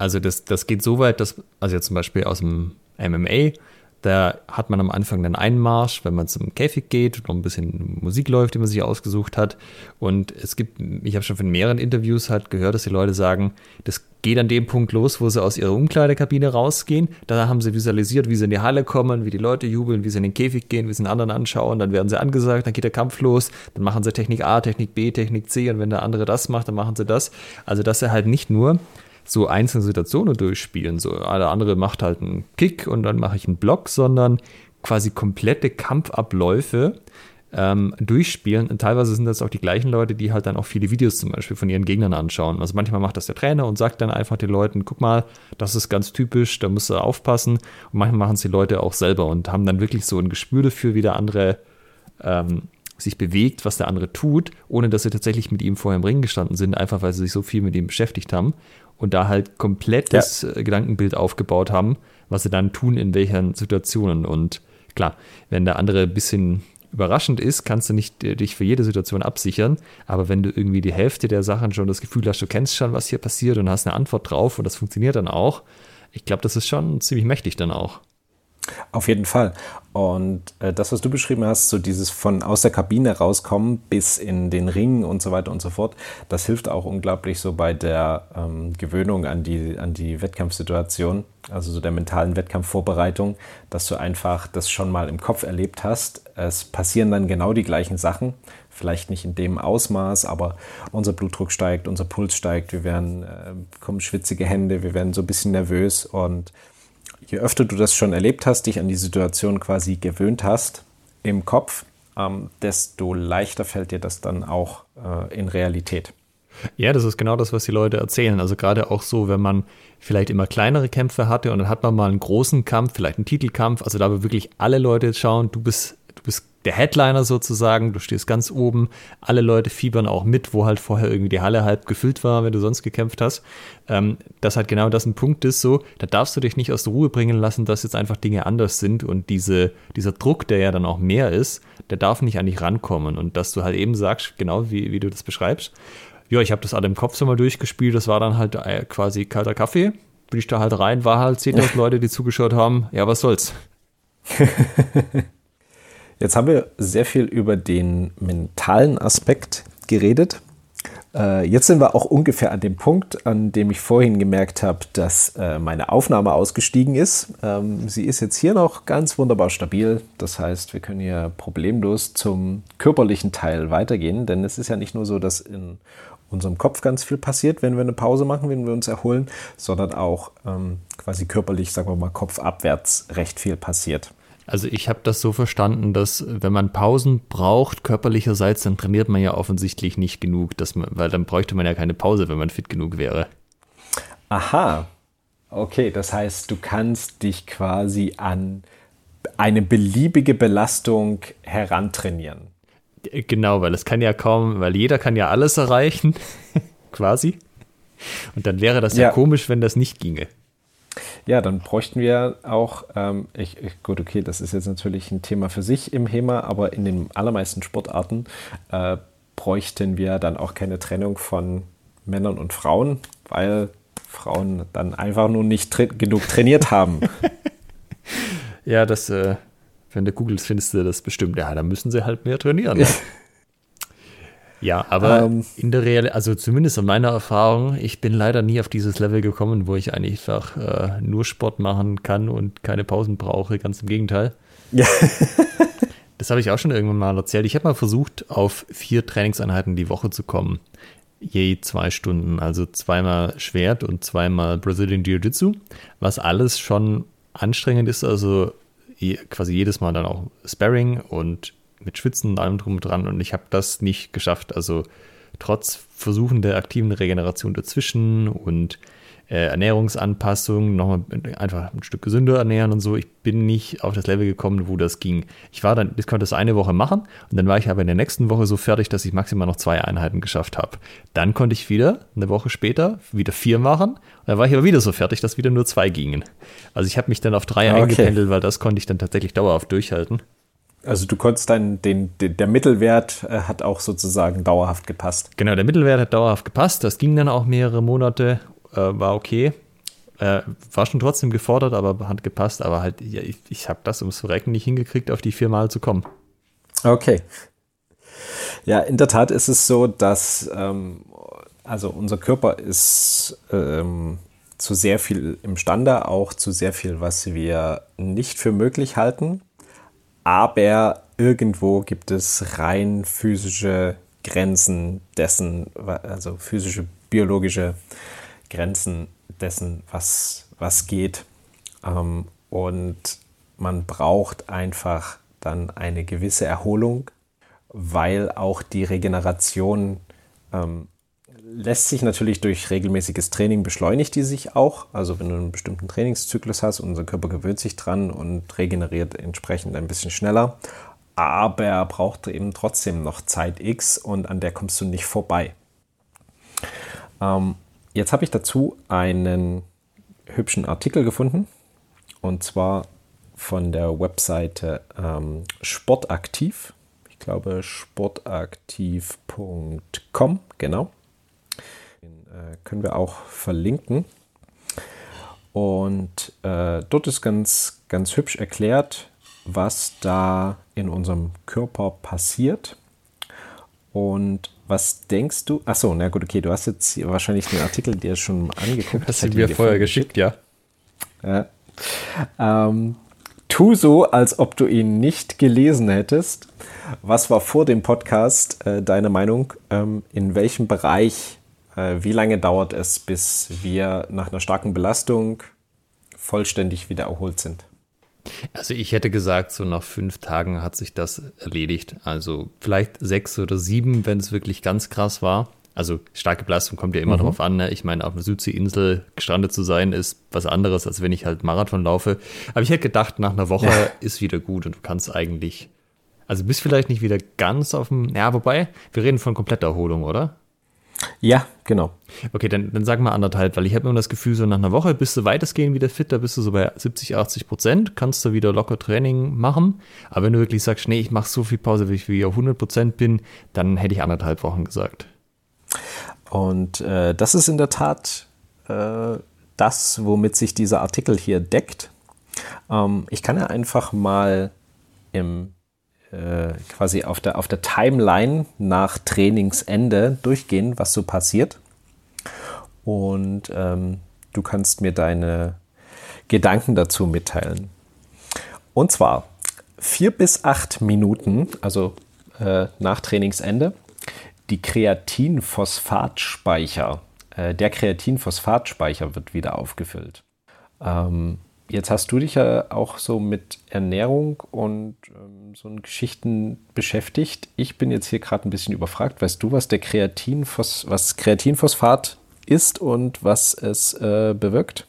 [SPEAKER 2] Also das, das geht so weit, dass, also jetzt zum Beispiel aus dem MMA, da hat man am Anfang einen Einmarsch, wenn man zum Käfig geht und noch ein bisschen Musik läuft, die man sich ausgesucht hat. Und es gibt, ich habe schon von mehreren Interviews halt gehört, dass die Leute sagen, das geht an dem Punkt los, wo sie aus ihrer Umkleidekabine rausgehen. Da haben sie visualisiert, wie sie in die Halle kommen, wie die Leute jubeln, wie sie in den Käfig gehen, wie sie den anderen anschauen. Dann werden sie angesagt, dann geht der Kampf los. Dann machen sie Technik A, Technik B, Technik C. Und wenn der andere das macht, dann machen sie das. Also, dass er halt nicht nur so einzelne Situationen durchspielen. So, alle andere macht halt einen Kick und dann mache ich einen Block, sondern quasi komplette Kampfabläufe ähm, durchspielen. Und teilweise sind das auch die gleichen Leute, die halt dann auch viele Videos zum Beispiel von ihren Gegnern anschauen. Also manchmal macht das der Trainer und sagt dann einfach den Leuten, guck mal, das ist ganz typisch, da musst du aufpassen. Und manchmal machen es die Leute auch selber und haben dann wirklich so ein Gespür dafür, wie der andere ähm, sich bewegt, was der andere tut, ohne dass sie tatsächlich mit ihm vorher im Ring gestanden sind, einfach weil sie sich so viel mit ihm beschäftigt haben und da halt komplett ja. das äh, Gedankenbild aufgebaut haben, was sie dann tun, in welchen Situationen. Und klar, wenn der andere ein bisschen überraschend ist, kannst du nicht äh, dich für jede Situation absichern. Aber wenn du irgendwie die Hälfte der Sachen schon das Gefühl hast, du kennst schon, was hier passiert und hast eine Antwort drauf und das funktioniert dann auch, ich glaube, das ist schon ziemlich mächtig dann auch.
[SPEAKER 1] Auf jeden Fall. Und äh, das, was du beschrieben hast, so dieses von aus der Kabine rauskommen bis in den Ring und so weiter und so fort, das hilft auch unglaublich so bei der ähm, Gewöhnung an die, an die Wettkampfsituation, also so der mentalen Wettkampfvorbereitung, dass du einfach das schon mal im Kopf erlebt hast. Es passieren dann genau die gleichen Sachen, vielleicht nicht in dem Ausmaß, aber unser Blutdruck steigt, unser Puls steigt, wir werden, äh, bekommen schwitzige Hände, wir werden so ein bisschen nervös und je öfter du das schon erlebt hast, dich an die Situation quasi gewöhnt hast im Kopf, ähm, desto leichter fällt dir das dann auch äh, in Realität.
[SPEAKER 2] Ja, das ist genau das, was die Leute erzählen. Also gerade auch so, wenn man vielleicht immer kleinere Kämpfe hatte und dann hat man mal einen großen Kampf, vielleicht einen Titelkampf, also da wo wirklich alle Leute schauen, du bist, du bist der Headliner sozusagen, du stehst ganz oben, alle Leute fiebern auch mit, wo halt vorher irgendwie die Halle halb gefüllt war, wenn du sonst gekämpft hast. Ähm, dass halt genau das ein Punkt ist, so, da darfst du dich nicht aus der Ruhe bringen lassen, dass jetzt einfach Dinge anders sind und diese, dieser Druck, der ja dann auch mehr ist, der darf nicht an dich rankommen und dass du halt eben sagst, genau wie, wie du das beschreibst, ja, ich habe das alle im Kopf so mal durchgespielt, das war dann halt äh, quasi kalter Kaffee, bin ich da halt rein, war halt 10.000 Leute, die zugeschaut haben, ja, was soll's.
[SPEAKER 1] Jetzt haben wir sehr viel über den mentalen Aspekt geredet. Äh, jetzt sind wir auch ungefähr an dem Punkt, an dem ich vorhin gemerkt habe, dass äh, meine Aufnahme ausgestiegen ist. Ähm, sie ist jetzt hier noch ganz wunderbar stabil. Das heißt, wir können hier problemlos zum körperlichen Teil weitergehen, denn es ist ja nicht nur so, dass in unserem Kopf ganz viel passiert, wenn wir eine Pause machen, wenn wir uns erholen, sondern auch ähm, quasi körperlich, sagen wir mal, kopfabwärts recht viel passiert.
[SPEAKER 2] Also ich habe das so verstanden, dass wenn man Pausen braucht, körperlicherseits, dann trainiert man ja offensichtlich nicht genug, dass man, weil dann bräuchte man ja keine Pause, wenn man fit genug wäre.
[SPEAKER 1] Aha. Okay, das heißt, du kannst dich quasi an eine beliebige Belastung herantrainieren.
[SPEAKER 2] Genau, weil es kann ja kaum, weil jeder kann ja alles erreichen, quasi. Und dann wäre das ja. ja komisch, wenn das nicht ginge.
[SPEAKER 1] Ja, dann bräuchten wir auch, ähm, ich, ich, gut, okay, das ist jetzt natürlich ein Thema für sich im HEMA, aber in den allermeisten Sportarten äh, bräuchten wir dann auch keine Trennung von Männern und Frauen, weil Frauen dann einfach nur nicht tra genug trainiert haben.
[SPEAKER 2] ja, das, äh, wenn du googelst, findest du das bestimmt. Ja, dann müssen sie halt mehr trainieren. Ne? Ja, aber ähm, in der Realität, also zumindest in meiner Erfahrung, ich bin leider nie auf dieses Level gekommen, wo ich einfach äh, nur Sport machen kann und keine Pausen brauche. Ganz im Gegenteil. Ja. das habe ich auch schon irgendwann mal erzählt. Ich habe mal versucht, auf vier Trainingseinheiten die Woche zu kommen. Je zwei Stunden, also zweimal Schwert und zweimal Brazilian Jiu-Jitsu, was alles schon anstrengend ist, also quasi jedes Mal dann auch Sparring und mit Schwitzen und allem drum und dran und ich habe das nicht geschafft. Also trotz Versuchen der aktiven Regeneration dazwischen und äh, Ernährungsanpassung, nochmal einfach ein Stück gesünder ernähren und so. Ich bin nicht auf das Level gekommen, wo das ging. Ich war dann, ich konnte das eine Woche machen und dann war ich aber in der nächsten Woche so fertig, dass ich maximal noch zwei Einheiten geschafft habe. Dann konnte ich wieder, eine Woche später, wieder vier machen und dann war ich aber wieder so fertig, dass wieder nur zwei gingen. Also ich habe mich dann auf drei okay. eingependelt, weil das konnte ich dann tatsächlich dauerhaft durchhalten.
[SPEAKER 1] Also du konntest dann den, den, der Mittelwert äh, hat auch sozusagen dauerhaft gepasst.
[SPEAKER 2] Genau, der Mittelwert hat dauerhaft gepasst. Das ging dann auch mehrere Monate, äh, war okay. Äh, war schon trotzdem gefordert, aber hat gepasst. Aber halt, ja, ich, ich habe das ums Verrecken nicht hingekriegt, auf die viermal zu kommen.
[SPEAKER 1] Okay. Ja, in der Tat ist es so, dass ähm, also unser Körper ist ähm, zu sehr viel imstande, auch zu sehr viel, was wir nicht für möglich halten aber irgendwo gibt es rein physische Grenzen dessen, also physische, biologische Grenzen dessen, was, was geht. Ähm, und man braucht einfach dann eine gewisse Erholung, weil auch die Regeneration ähm, lässt sich natürlich durch regelmäßiges Training beschleunigt die sich auch. Also wenn du einen bestimmten Trainingszyklus hast, unser Körper gewöhnt sich dran und regeneriert entsprechend ein bisschen schneller. Aber er braucht eben trotzdem noch Zeit X und an der kommst du nicht vorbei. Ähm, jetzt habe ich dazu einen hübschen Artikel gefunden und zwar von der Webseite ähm, Sportaktiv. Ich glaube sportaktiv.com, genau. Äh, können wir auch verlinken. Und äh, dort ist ganz, ganz hübsch erklärt, was da in unserem Körper passiert. Und was denkst du? Achso, na gut, okay, du hast jetzt wahrscheinlich den Artikel dir schon angeguckt.
[SPEAKER 2] Hast du mir vorher geschickt, ja.
[SPEAKER 1] ja. Ähm, tu so, als ob du ihn nicht gelesen hättest. Was war vor dem Podcast äh, deine Meinung? Ähm, in welchem Bereich wie lange dauert es, bis wir nach einer starken Belastung vollständig wieder erholt sind?
[SPEAKER 2] Also ich hätte gesagt, so nach fünf Tagen hat sich das erledigt. Also vielleicht sechs oder sieben, wenn es wirklich ganz krass war. Also starke Belastung kommt ja immer mhm. drauf an. Ne? Ich meine, auf einer Südseeinsel gestrandet zu sein, ist was anderes, als wenn ich halt Marathon laufe. Aber ich hätte gedacht, nach einer Woche ja. ist wieder gut und du kannst eigentlich, also bist vielleicht nicht wieder ganz auf dem, ja, wobei, wir reden von kompletter Erholung, oder?
[SPEAKER 1] Ja, genau.
[SPEAKER 2] Okay, dann, dann sag mal anderthalb, weil ich habe immer das Gefühl, so nach einer Woche bist du weitestgehend wieder fit, da bist du so bei 70, 80 Prozent, kannst du wieder locker Training machen. Aber wenn du wirklich sagst, nee, ich mache so viel Pause, wie ich wieder 100 Prozent bin, dann hätte ich anderthalb Wochen gesagt.
[SPEAKER 1] Und äh, das ist in der Tat äh, das, womit sich dieser Artikel hier deckt. Ähm, ich kann ja einfach mal im äh, quasi auf der, auf der Timeline nach Trainingsende durchgehen, was so passiert. Und ähm, du kannst mir deine Gedanken dazu mitteilen. Und zwar vier bis acht Minuten, also äh, nach Trainingsende, die Kreatinphosphatspeicher, äh, der Kreatinphosphatspeicher wird wieder aufgefüllt. Ähm, jetzt hast du dich ja auch so mit Ernährung und ähm, so Geschichten beschäftigt. Ich bin jetzt hier gerade ein bisschen überfragt. Weißt du, was der Kreatinphos was Kreatinphosphat ist und was es äh, bewirkt?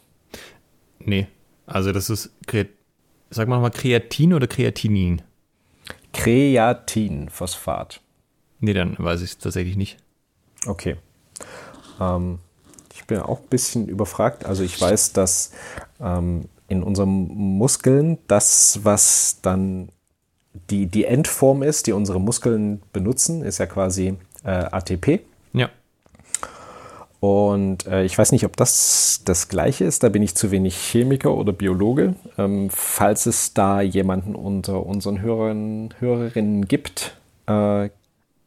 [SPEAKER 2] Nee, also das ist, sag mal mal Kreatin oder Kreatinin?
[SPEAKER 1] Kreatinphosphat.
[SPEAKER 2] Nee, dann weiß ich es tatsächlich nicht.
[SPEAKER 1] Okay. Ähm, ich bin auch ein bisschen überfragt. Also ich weiß, dass ähm, in unseren Muskeln das, was dann die, die Endform ist, die unsere Muskeln benutzen, ist ja quasi äh, ATP.
[SPEAKER 2] Ja.
[SPEAKER 1] Und äh, ich weiß nicht, ob das das gleiche ist. Da bin ich zu wenig Chemiker oder Biologe. Ähm, falls es da jemanden unter unseren Hörern, Hörerinnen gibt, äh,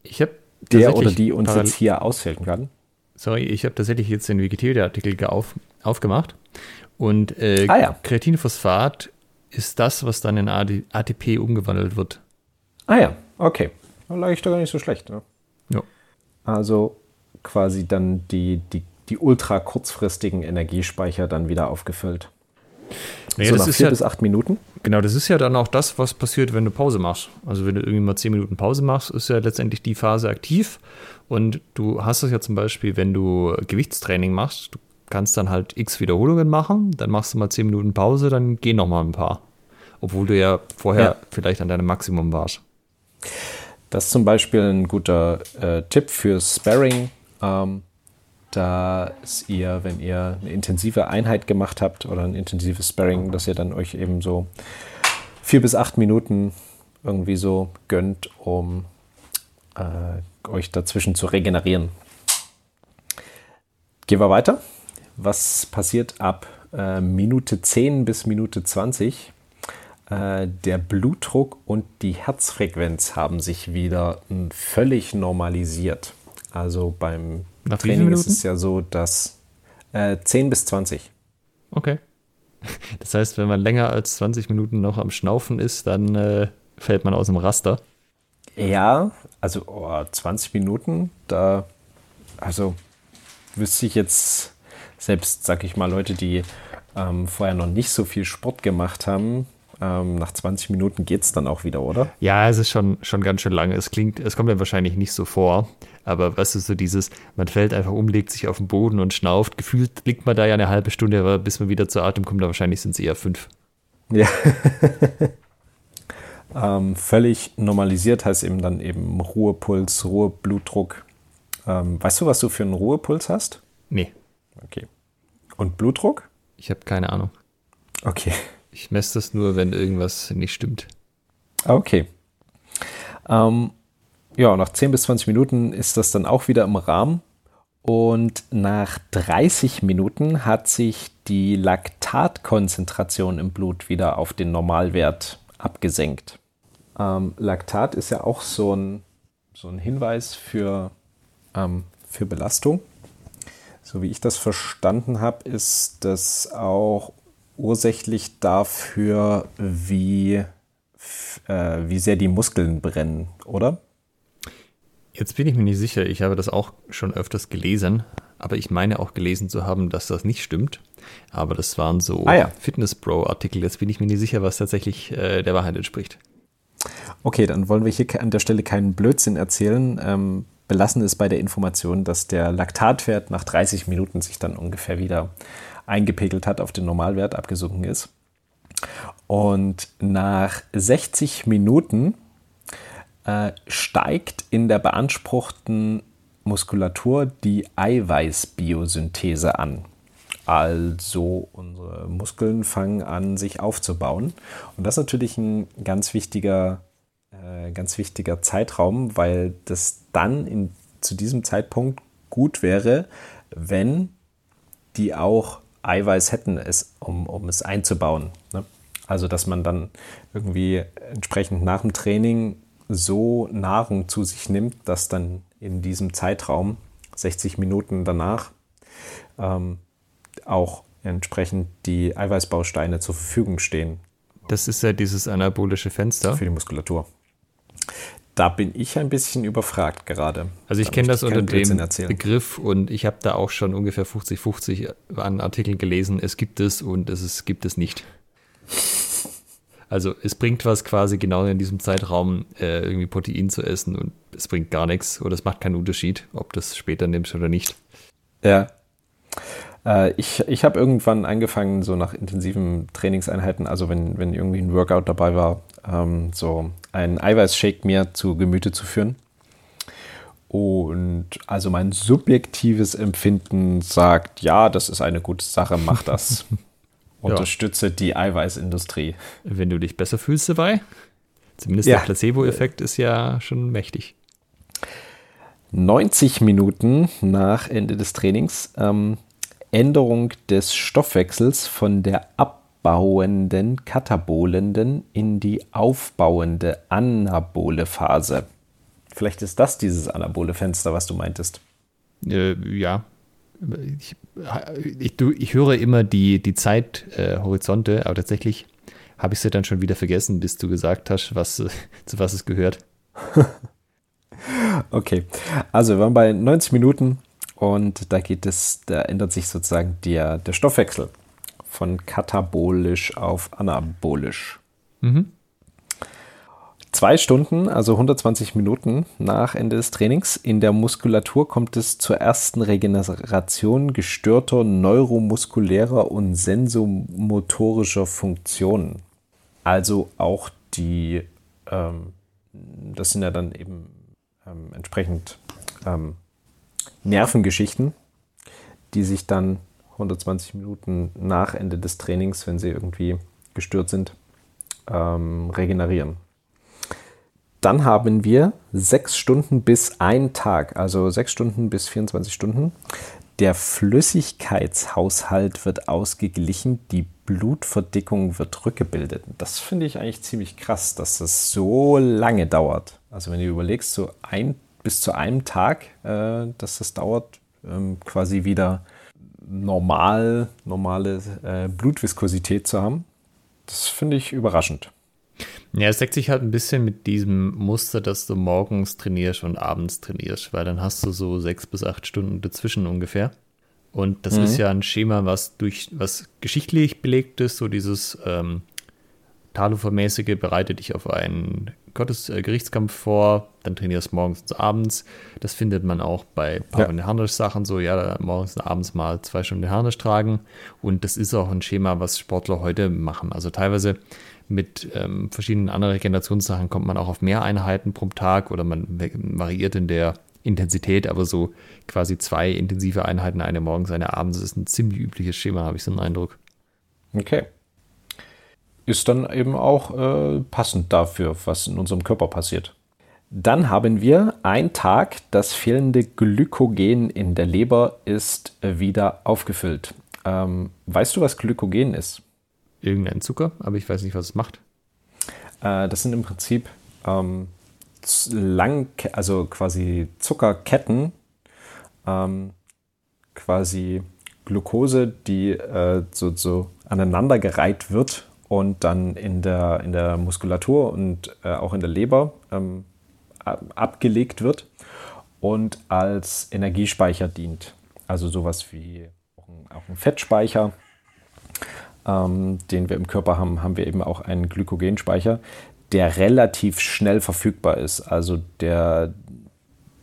[SPEAKER 2] ich
[SPEAKER 1] der oder die uns jetzt hier aushelfen kann.
[SPEAKER 2] Sorry, ich habe tatsächlich jetzt den Wikipedia-Artikel auf, aufgemacht. Und äh, ah, ja. Kreatinphosphat ist das, was dann in ATP umgewandelt wird.
[SPEAKER 1] Ah ja, okay. Da lag ich doch gar nicht so schlecht. Ne?
[SPEAKER 2] Ja.
[SPEAKER 1] Also quasi dann die, die, die ultra kurzfristigen Energiespeicher dann wieder aufgefüllt.
[SPEAKER 2] Naja, so nach vier ja, bis acht Minuten? Genau, das ist ja dann auch das, was passiert, wenn du Pause machst. Also wenn du irgendwie mal zehn Minuten Pause machst, ist ja letztendlich die Phase aktiv. Und du hast es ja zum Beispiel, wenn du Gewichtstraining machst, du kannst dann halt x Wiederholungen machen, dann machst du mal zehn Minuten Pause, dann gehen noch mal ein paar. Obwohl du ja vorher ja. vielleicht an deinem Maximum warst.
[SPEAKER 1] Das ist zum Beispiel ein guter äh, Tipp für Sparring. Ähm, dass ihr, wenn ihr eine intensive Einheit gemacht habt oder ein intensives Sparring, dass ihr dann euch eben so vier bis acht Minuten irgendwie so gönnt, um äh, euch dazwischen zu regenerieren. Gehen wir weiter. Was passiert ab äh, Minute 10 bis Minute 20? Äh, der Blutdruck und die Herzfrequenz haben sich wieder völlig normalisiert. Also beim
[SPEAKER 2] nach Training ist
[SPEAKER 1] es ja so, dass äh, 10 bis 20.
[SPEAKER 2] Okay. Das heißt, wenn man länger als 20 Minuten noch am Schnaufen ist, dann äh, fällt man aus dem Raster.
[SPEAKER 1] Ja, also oh, 20 Minuten, da, also wüsste ich jetzt, selbst, sag ich mal, Leute, die ähm, vorher noch nicht so viel Sport gemacht haben, ähm, nach 20 Minuten geht es dann auch wieder, oder?
[SPEAKER 2] Ja, es ist schon, schon ganz schön lange. Es klingt, es kommt mir wahrscheinlich nicht so vor. Aber was ist so dieses, man fällt einfach um, legt sich auf den Boden und schnauft. Gefühlt liegt man da ja eine halbe Stunde, aber bis man wieder zu Atem kommt, da wahrscheinlich sind es eher fünf.
[SPEAKER 1] Ja. ähm, völlig normalisiert heißt eben dann eben Ruhepuls, Ruheblutdruck. Ähm, weißt du, was du für einen Ruhepuls hast?
[SPEAKER 2] Nee.
[SPEAKER 1] Okay. Und Blutdruck?
[SPEAKER 2] Ich habe keine Ahnung.
[SPEAKER 1] Okay.
[SPEAKER 2] Ich messe das nur, wenn irgendwas nicht stimmt.
[SPEAKER 1] Okay. Ähm, ja, nach 10 bis 20 Minuten ist das dann auch wieder im Rahmen. Und nach 30 Minuten hat sich die Laktatkonzentration im Blut wieder auf den Normalwert abgesenkt. Ähm, Laktat ist ja auch so ein, so ein Hinweis für, ähm, für Belastung. So wie ich das verstanden habe, ist das auch ursächlich dafür, wie, äh, wie sehr die Muskeln brennen, oder?
[SPEAKER 2] Jetzt bin ich mir nicht sicher, ich habe das auch schon öfters gelesen, aber ich meine auch gelesen zu haben, dass das nicht stimmt. Aber das waren so
[SPEAKER 1] ah, ja.
[SPEAKER 2] Fitness-Pro-Artikel. Jetzt bin ich mir nicht sicher, was tatsächlich äh, der Wahrheit entspricht.
[SPEAKER 1] Okay, dann wollen wir hier an der Stelle keinen Blödsinn erzählen. Ähm, belassen es bei der Information, dass der Laktatwert nach 30 Minuten sich dann ungefähr wieder eingepegelt hat, auf den Normalwert abgesunken ist. Und nach 60 Minuten äh, steigt in der beanspruchten Muskulatur die Eiweißbiosynthese an. Also unsere Muskeln fangen an, sich aufzubauen. Und das ist natürlich ein ganz wichtiger, äh, ganz wichtiger Zeitraum, weil das dann in, zu diesem Zeitpunkt gut wäre, wenn die auch Eiweiß hätten, es, um, um es einzubauen. Ne? Also dass man dann irgendwie entsprechend nach dem Training so Nahrung zu sich nimmt, dass dann in diesem Zeitraum, 60 Minuten danach, ähm, auch entsprechend die Eiweißbausteine zur Verfügung stehen.
[SPEAKER 2] Das ist ja dieses anabolische Fenster.
[SPEAKER 1] Für die Muskulatur. Da bin ich ein bisschen überfragt gerade.
[SPEAKER 2] Also ich kenne das unter dem Begriff und ich habe da auch schon ungefähr 50-50 an Artikeln gelesen. Es gibt es und es ist, gibt es nicht. Also es bringt was quasi genau in diesem Zeitraum äh, irgendwie Protein zu essen und es bringt gar nichts oder es macht keinen Unterschied, ob das später nimmst oder nicht.
[SPEAKER 1] Ja. Äh, ich ich habe irgendwann angefangen, so nach intensiven Trainingseinheiten, also wenn, wenn irgendwie ein Workout dabei war, ähm, so einen Eiweißshake mir zu Gemüte zu führen. Und also mein subjektives Empfinden sagt, ja, das ist eine gute Sache, mach das. Unterstütze ja. die Eiweißindustrie.
[SPEAKER 2] Wenn du dich besser fühlst dabei. Zumindest ja. der Placebo-Effekt ist ja schon mächtig.
[SPEAKER 1] 90 Minuten nach Ende des Trainings ähm, Änderung des Stoffwechsels von der abbauenden, katabolenden in die aufbauende anabole Phase. Vielleicht ist das dieses anabole Fenster, was du meintest.
[SPEAKER 2] Äh, ja. Ich, ich, ich höre immer die, die Zeithorizonte, äh, aber tatsächlich habe ich sie dann schon wieder vergessen, bis du gesagt hast, was, zu was es gehört.
[SPEAKER 1] okay, also wir waren bei 90 Minuten und da geht es, da ändert sich sozusagen der, der Stoffwechsel von katabolisch auf anabolisch. Mhm. Zwei Stunden, also 120 Minuten nach Ende des Trainings, in der Muskulatur kommt es zur ersten Regeneration gestörter neuromuskulärer und sensomotorischer Funktionen. Also auch die, ähm, das sind ja dann eben ähm, entsprechend ähm, Nervengeschichten, die sich dann 120 Minuten nach Ende des Trainings, wenn sie irgendwie gestört sind, ähm, regenerieren. Dann haben wir sechs Stunden bis ein Tag, also sechs Stunden bis 24 Stunden. Der Flüssigkeitshaushalt wird ausgeglichen, die Blutverdickung wird rückgebildet. Das finde ich eigentlich ziemlich krass, dass das so lange dauert. Also wenn du überlegst, so ein bis zu einem Tag, äh, dass das dauert, ähm, quasi wieder normal, normale äh, Blutviskosität zu haben. Das finde ich überraschend.
[SPEAKER 2] Ja, es deckt sich halt ein bisschen mit diesem Muster, dass du morgens trainierst und abends trainierst, weil dann hast du so sechs bis acht Stunden dazwischen ungefähr. Und das mhm. ist ja ein Schema, was durch was geschichtlich belegt ist, so dieses ähm, Talufermäßige bereitet dich auf einen Gottes äh, Gerichtskampf vor, dann trainierst du morgens und abends. Das findet man auch bei Power ja. Harnisch Sachen so, ja, morgens und abends mal zwei Stunden Harnisch tragen. Und das ist auch ein Schema, was Sportler heute machen. Also teilweise mit ähm, verschiedenen anderen Regenerationssachen kommt man auch auf mehr Einheiten pro Tag oder man variiert in der Intensität, aber so quasi zwei intensive Einheiten, eine morgens, eine abends, ist ein ziemlich übliches Schema, habe ich so einen Eindruck.
[SPEAKER 1] Okay ist dann eben auch äh, passend dafür, was in unserem Körper passiert. Dann haben wir ein Tag, das fehlende Glykogen in der Leber ist wieder aufgefüllt. Ähm, weißt du, was Glykogen ist?
[SPEAKER 2] Irgendein Zucker, aber ich weiß nicht, was es macht.
[SPEAKER 1] Äh, das sind im Prinzip ähm, lang, also quasi Zuckerketten, ähm, quasi Glucose, die äh, so, so aneinandergereiht wird und dann in der, in der Muskulatur und äh, auch in der Leber ähm, abgelegt wird und als Energiespeicher dient. Also sowas wie auch ein, auch ein Fettspeicher, ähm, den wir im Körper haben, haben wir eben auch einen Glykogenspeicher, der relativ schnell verfügbar ist. Also der,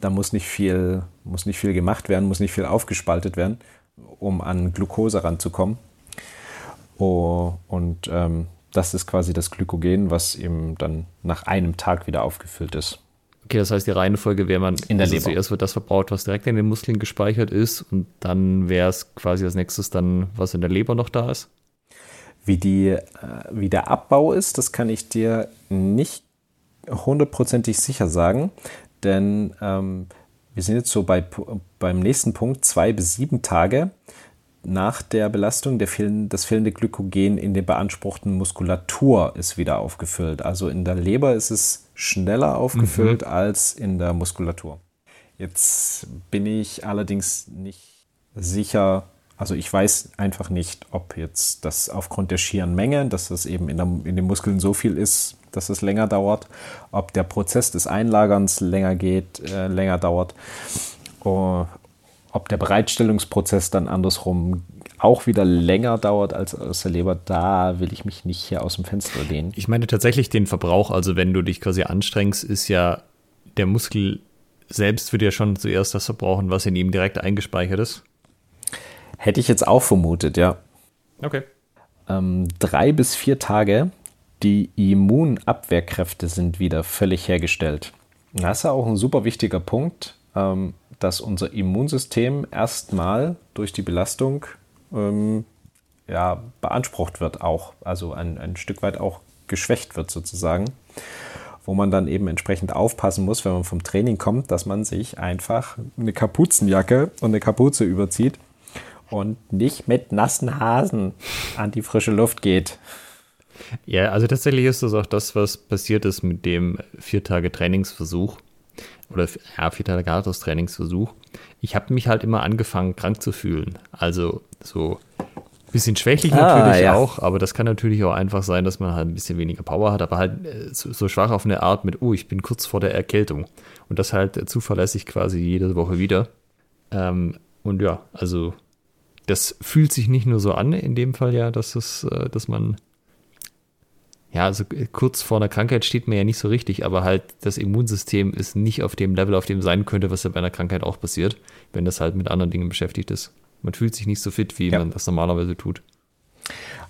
[SPEAKER 1] da muss nicht viel, muss nicht viel gemacht werden, muss nicht viel aufgespaltet werden, um an Glucose ranzukommen. Oh, und ähm, das ist quasi das Glykogen, was eben dann nach einem Tag wieder aufgefüllt ist.
[SPEAKER 2] Okay, das heißt, die Reihenfolge wäre man,
[SPEAKER 1] in der also Leber.
[SPEAKER 2] zuerst wird das verbraucht, was direkt in den Muskeln gespeichert ist und dann wäre es quasi als nächstes dann, was in der Leber noch da ist?
[SPEAKER 1] Wie, die, äh, wie der Abbau ist, das kann ich dir nicht hundertprozentig sicher sagen, denn ähm, wir sind jetzt so bei, beim nächsten Punkt, zwei bis sieben Tage nach der Belastung der fehlen, das fehlende Glykogen in der beanspruchten Muskulatur ist wieder aufgefüllt. Also in der Leber ist es schneller aufgefüllt mhm. als in der Muskulatur. Jetzt bin ich allerdings nicht sicher, Also ich weiß einfach nicht, ob jetzt das aufgrund der schieren Menge, dass das eben in, der, in den Muskeln so viel ist, dass es länger dauert, ob der Prozess des Einlagerns länger geht, äh, länger dauert, oh, ob der Bereitstellungsprozess dann andersrum auch wieder länger dauert als aus der Leber, da will ich mich nicht hier aus dem Fenster lehnen.
[SPEAKER 2] Ich meine tatsächlich den Verbrauch, also wenn du dich quasi anstrengst, ist ja der Muskel selbst wird ja schon zuerst das verbrauchen, was in ihm direkt eingespeichert ist.
[SPEAKER 1] Hätte ich jetzt auch vermutet, ja.
[SPEAKER 2] Okay.
[SPEAKER 1] Ähm, drei bis vier Tage, die Immunabwehrkräfte sind wieder völlig hergestellt. Das ist ja auch ein super wichtiger Punkt, ähm, dass unser Immunsystem erstmal durch die Belastung ähm, ja, beansprucht wird, auch, also ein, ein Stück weit auch geschwächt wird sozusagen, wo man dann eben entsprechend aufpassen muss, wenn man vom Training kommt, dass man sich einfach eine Kapuzenjacke und eine Kapuze überzieht und nicht mit nassen Hasen an die frische Luft geht.
[SPEAKER 2] Ja, also tatsächlich ist das auch das, was passiert ist mit dem vier Tage Trainingsversuch oder ja, vier Tage Trainingsversuch. Ich habe mich halt immer angefangen, krank zu fühlen. Also so ein bisschen schwächlich ah, natürlich ja. auch, aber das kann natürlich auch einfach sein, dass man halt ein bisschen weniger Power hat, aber halt äh, so, so, schwach auf eine Art mit, oh, ich bin kurz vor der Erkältung. Und das halt zuverlässig quasi jede Woche wieder. Ähm, und ja, also das fühlt sich nicht nur so an, in dem Fall ja, dass es, äh, dass man ja, also kurz vor einer Krankheit steht man ja nicht so richtig, aber halt das Immunsystem ist nicht auf dem Level, auf dem sein könnte, was ja bei einer Krankheit auch passiert, wenn das halt mit anderen Dingen beschäftigt ist. Man fühlt sich nicht so fit, wie ja. man das normalerweise tut.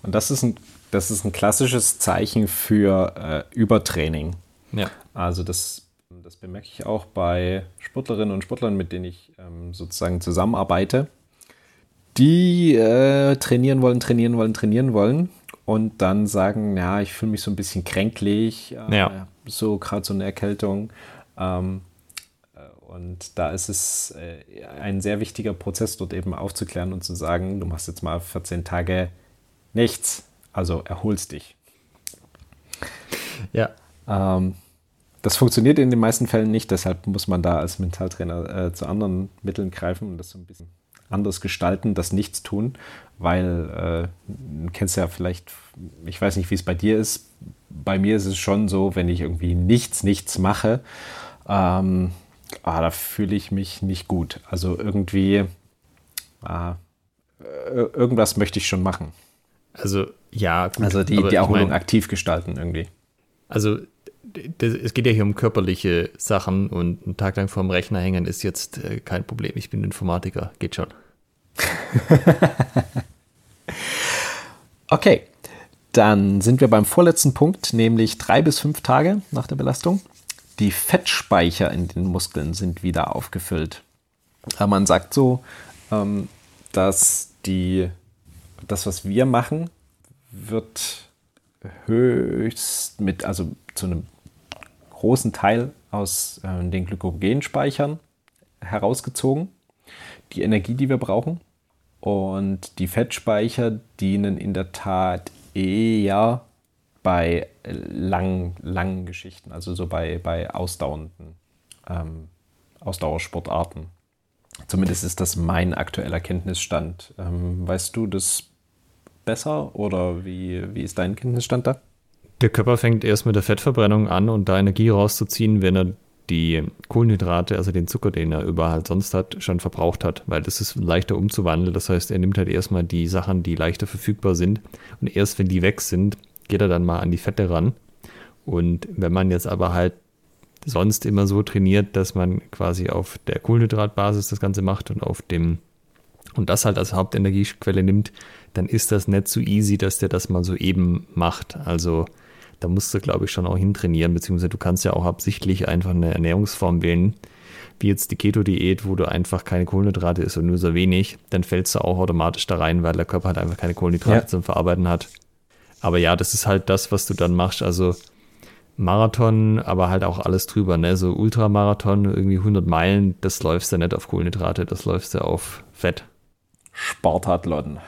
[SPEAKER 1] Und das ist ein, das ist ein klassisches Zeichen für äh, Übertraining. Ja. Also das, das bemerke ich auch bei Sportlerinnen und Sportlern, mit denen ich ähm, sozusagen zusammenarbeite, die äh, trainieren wollen, trainieren wollen, trainieren wollen und dann sagen, ja, ich fühle mich so ein bisschen kränklich, äh, ja. so gerade so eine Erkältung. Ähm, äh, und da ist es äh, ein sehr wichtiger Prozess, dort eben aufzuklären und zu sagen, du machst jetzt mal 14 Tage nichts, also erholst dich. Ja. Ähm, das funktioniert in den meisten Fällen nicht, deshalb muss man da als Mentaltrainer äh, zu anderen Mitteln greifen und das so ein bisschen anders gestalten, das Nichtstun, weil äh, du kennst ja vielleicht, ich weiß nicht, wie es bei dir ist. Bei mir ist es schon so, wenn ich irgendwie nichts, nichts mache, ähm, ah, da fühle ich mich nicht gut. Also irgendwie, ah, irgendwas möchte ich schon machen.
[SPEAKER 2] Also ja,
[SPEAKER 1] gut, Also die, die Erholung ich mein, aktiv gestalten irgendwie.
[SPEAKER 2] Also das, es geht ja hier um körperliche Sachen und einen Tag lang vorm Rechner hängen ist jetzt äh, kein Problem. Ich bin Informatiker, geht schon.
[SPEAKER 1] okay, dann sind wir beim vorletzten Punkt, nämlich drei bis fünf Tage nach der Belastung. Die Fettspeicher in den Muskeln sind wieder aufgefüllt. Man sagt so, ähm, dass die, das, was wir machen, wird höchst mit, also zu einem großen Teil aus äh, den Glykogenspeichern herausgezogen die Energie, die wir brauchen. Und die Fettspeicher dienen in der Tat eher bei langen, langen Geschichten, also so bei, bei ausdauernden ähm, Ausdauersportarten. Zumindest ist das mein aktueller Kenntnisstand. Ähm, weißt du das besser oder wie, wie ist dein Kenntnisstand da?
[SPEAKER 2] Der Körper fängt erst mit der Fettverbrennung an und da Energie rauszuziehen, wenn er die Kohlenhydrate, also den Zucker, den er überall sonst hat, schon verbraucht hat, weil das ist leichter umzuwandeln. Das heißt, er nimmt halt erstmal die Sachen, die leichter verfügbar sind und erst wenn die weg sind, geht er dann mal an die Fette ran. Und wenn man jetzt aber halt sonst immer so trainiert, dass man quasi auf der Kohlenhydratbasis das Ganze macht und auf dem und das halt als Hauptenergiequelle nimmt, dann ist das nicht so easy, dass der das mal so eben macht. Also da musst du, glaube ich, schon auch hintrainieren, beziehungsweise du kannst ja auch absichtlich einfach eine Ernährungsform wählen, wie jetzt die Keto-Diät, wo du einfach keine Kohlenhydrate isst und nur so wenig, dann fällst du auch automatisch da rein, weil der Körper halt einfach keine Kohlenhydrate ja. zum Verarbeiten hat. Aber ja, das ist halt das, was du dann machst. Also Marathon, aber halt auch alles drüber, ne? So Ultramarathon, irgendwie 100 Meilen, das läufst du nicht auf Kohlenhydrate, das läufst du auf Fett.
[SPEAKER 1] Sportathlon.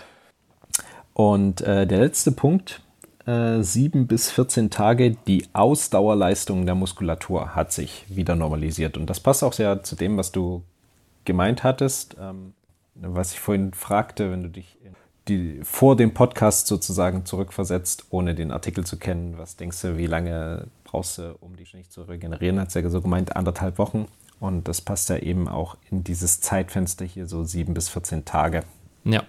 [SPEAKER 1] Und äh, der letzte Punkt, sieben bis 14 Tage die Ausdauerleistung der Muskulatur hat sich wieder normalisiert. Und das passt auch sehr zu dem, was du gemeint hattest. Ähm, was ich vorhin fragte, wenn du dich die, vor dem Podcast sozusagen zurückversetzt, ohne den Artikel zu kennen, was denkst du, wie lange brauchst du, um die nicht zu regenerieren, hat es ja so gemeint, anderthalb Wochen. Und das passt ja eben auch in dieses Zeitfenster hier, so sieben bis 14 Tage.
[SPEAKER 2] Ja.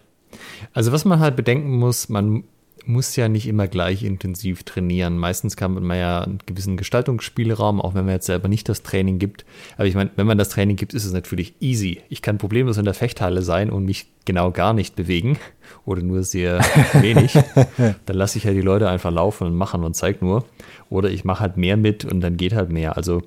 [SPEAKER 2] Also was man halt bedenken muss, man muss ja nicht immer gleich intensiv trainieren. Meistens kann man ja einen gewissen Gestaltungsspielraum, auch wenn man jetzt selber nicht das Training gibt. Aber ich meine, wenn man das Training gibt, ist es natürlich easy. Ich kann problemlos in der Fechthalle sein und mich genau gar nicht bewegen oder nur sehr wenig. dann lasse ich ja die Leute einfach laufen und machen und zeige nur. Oder ich mache halt mehr mit und dann geht halt mehr. Also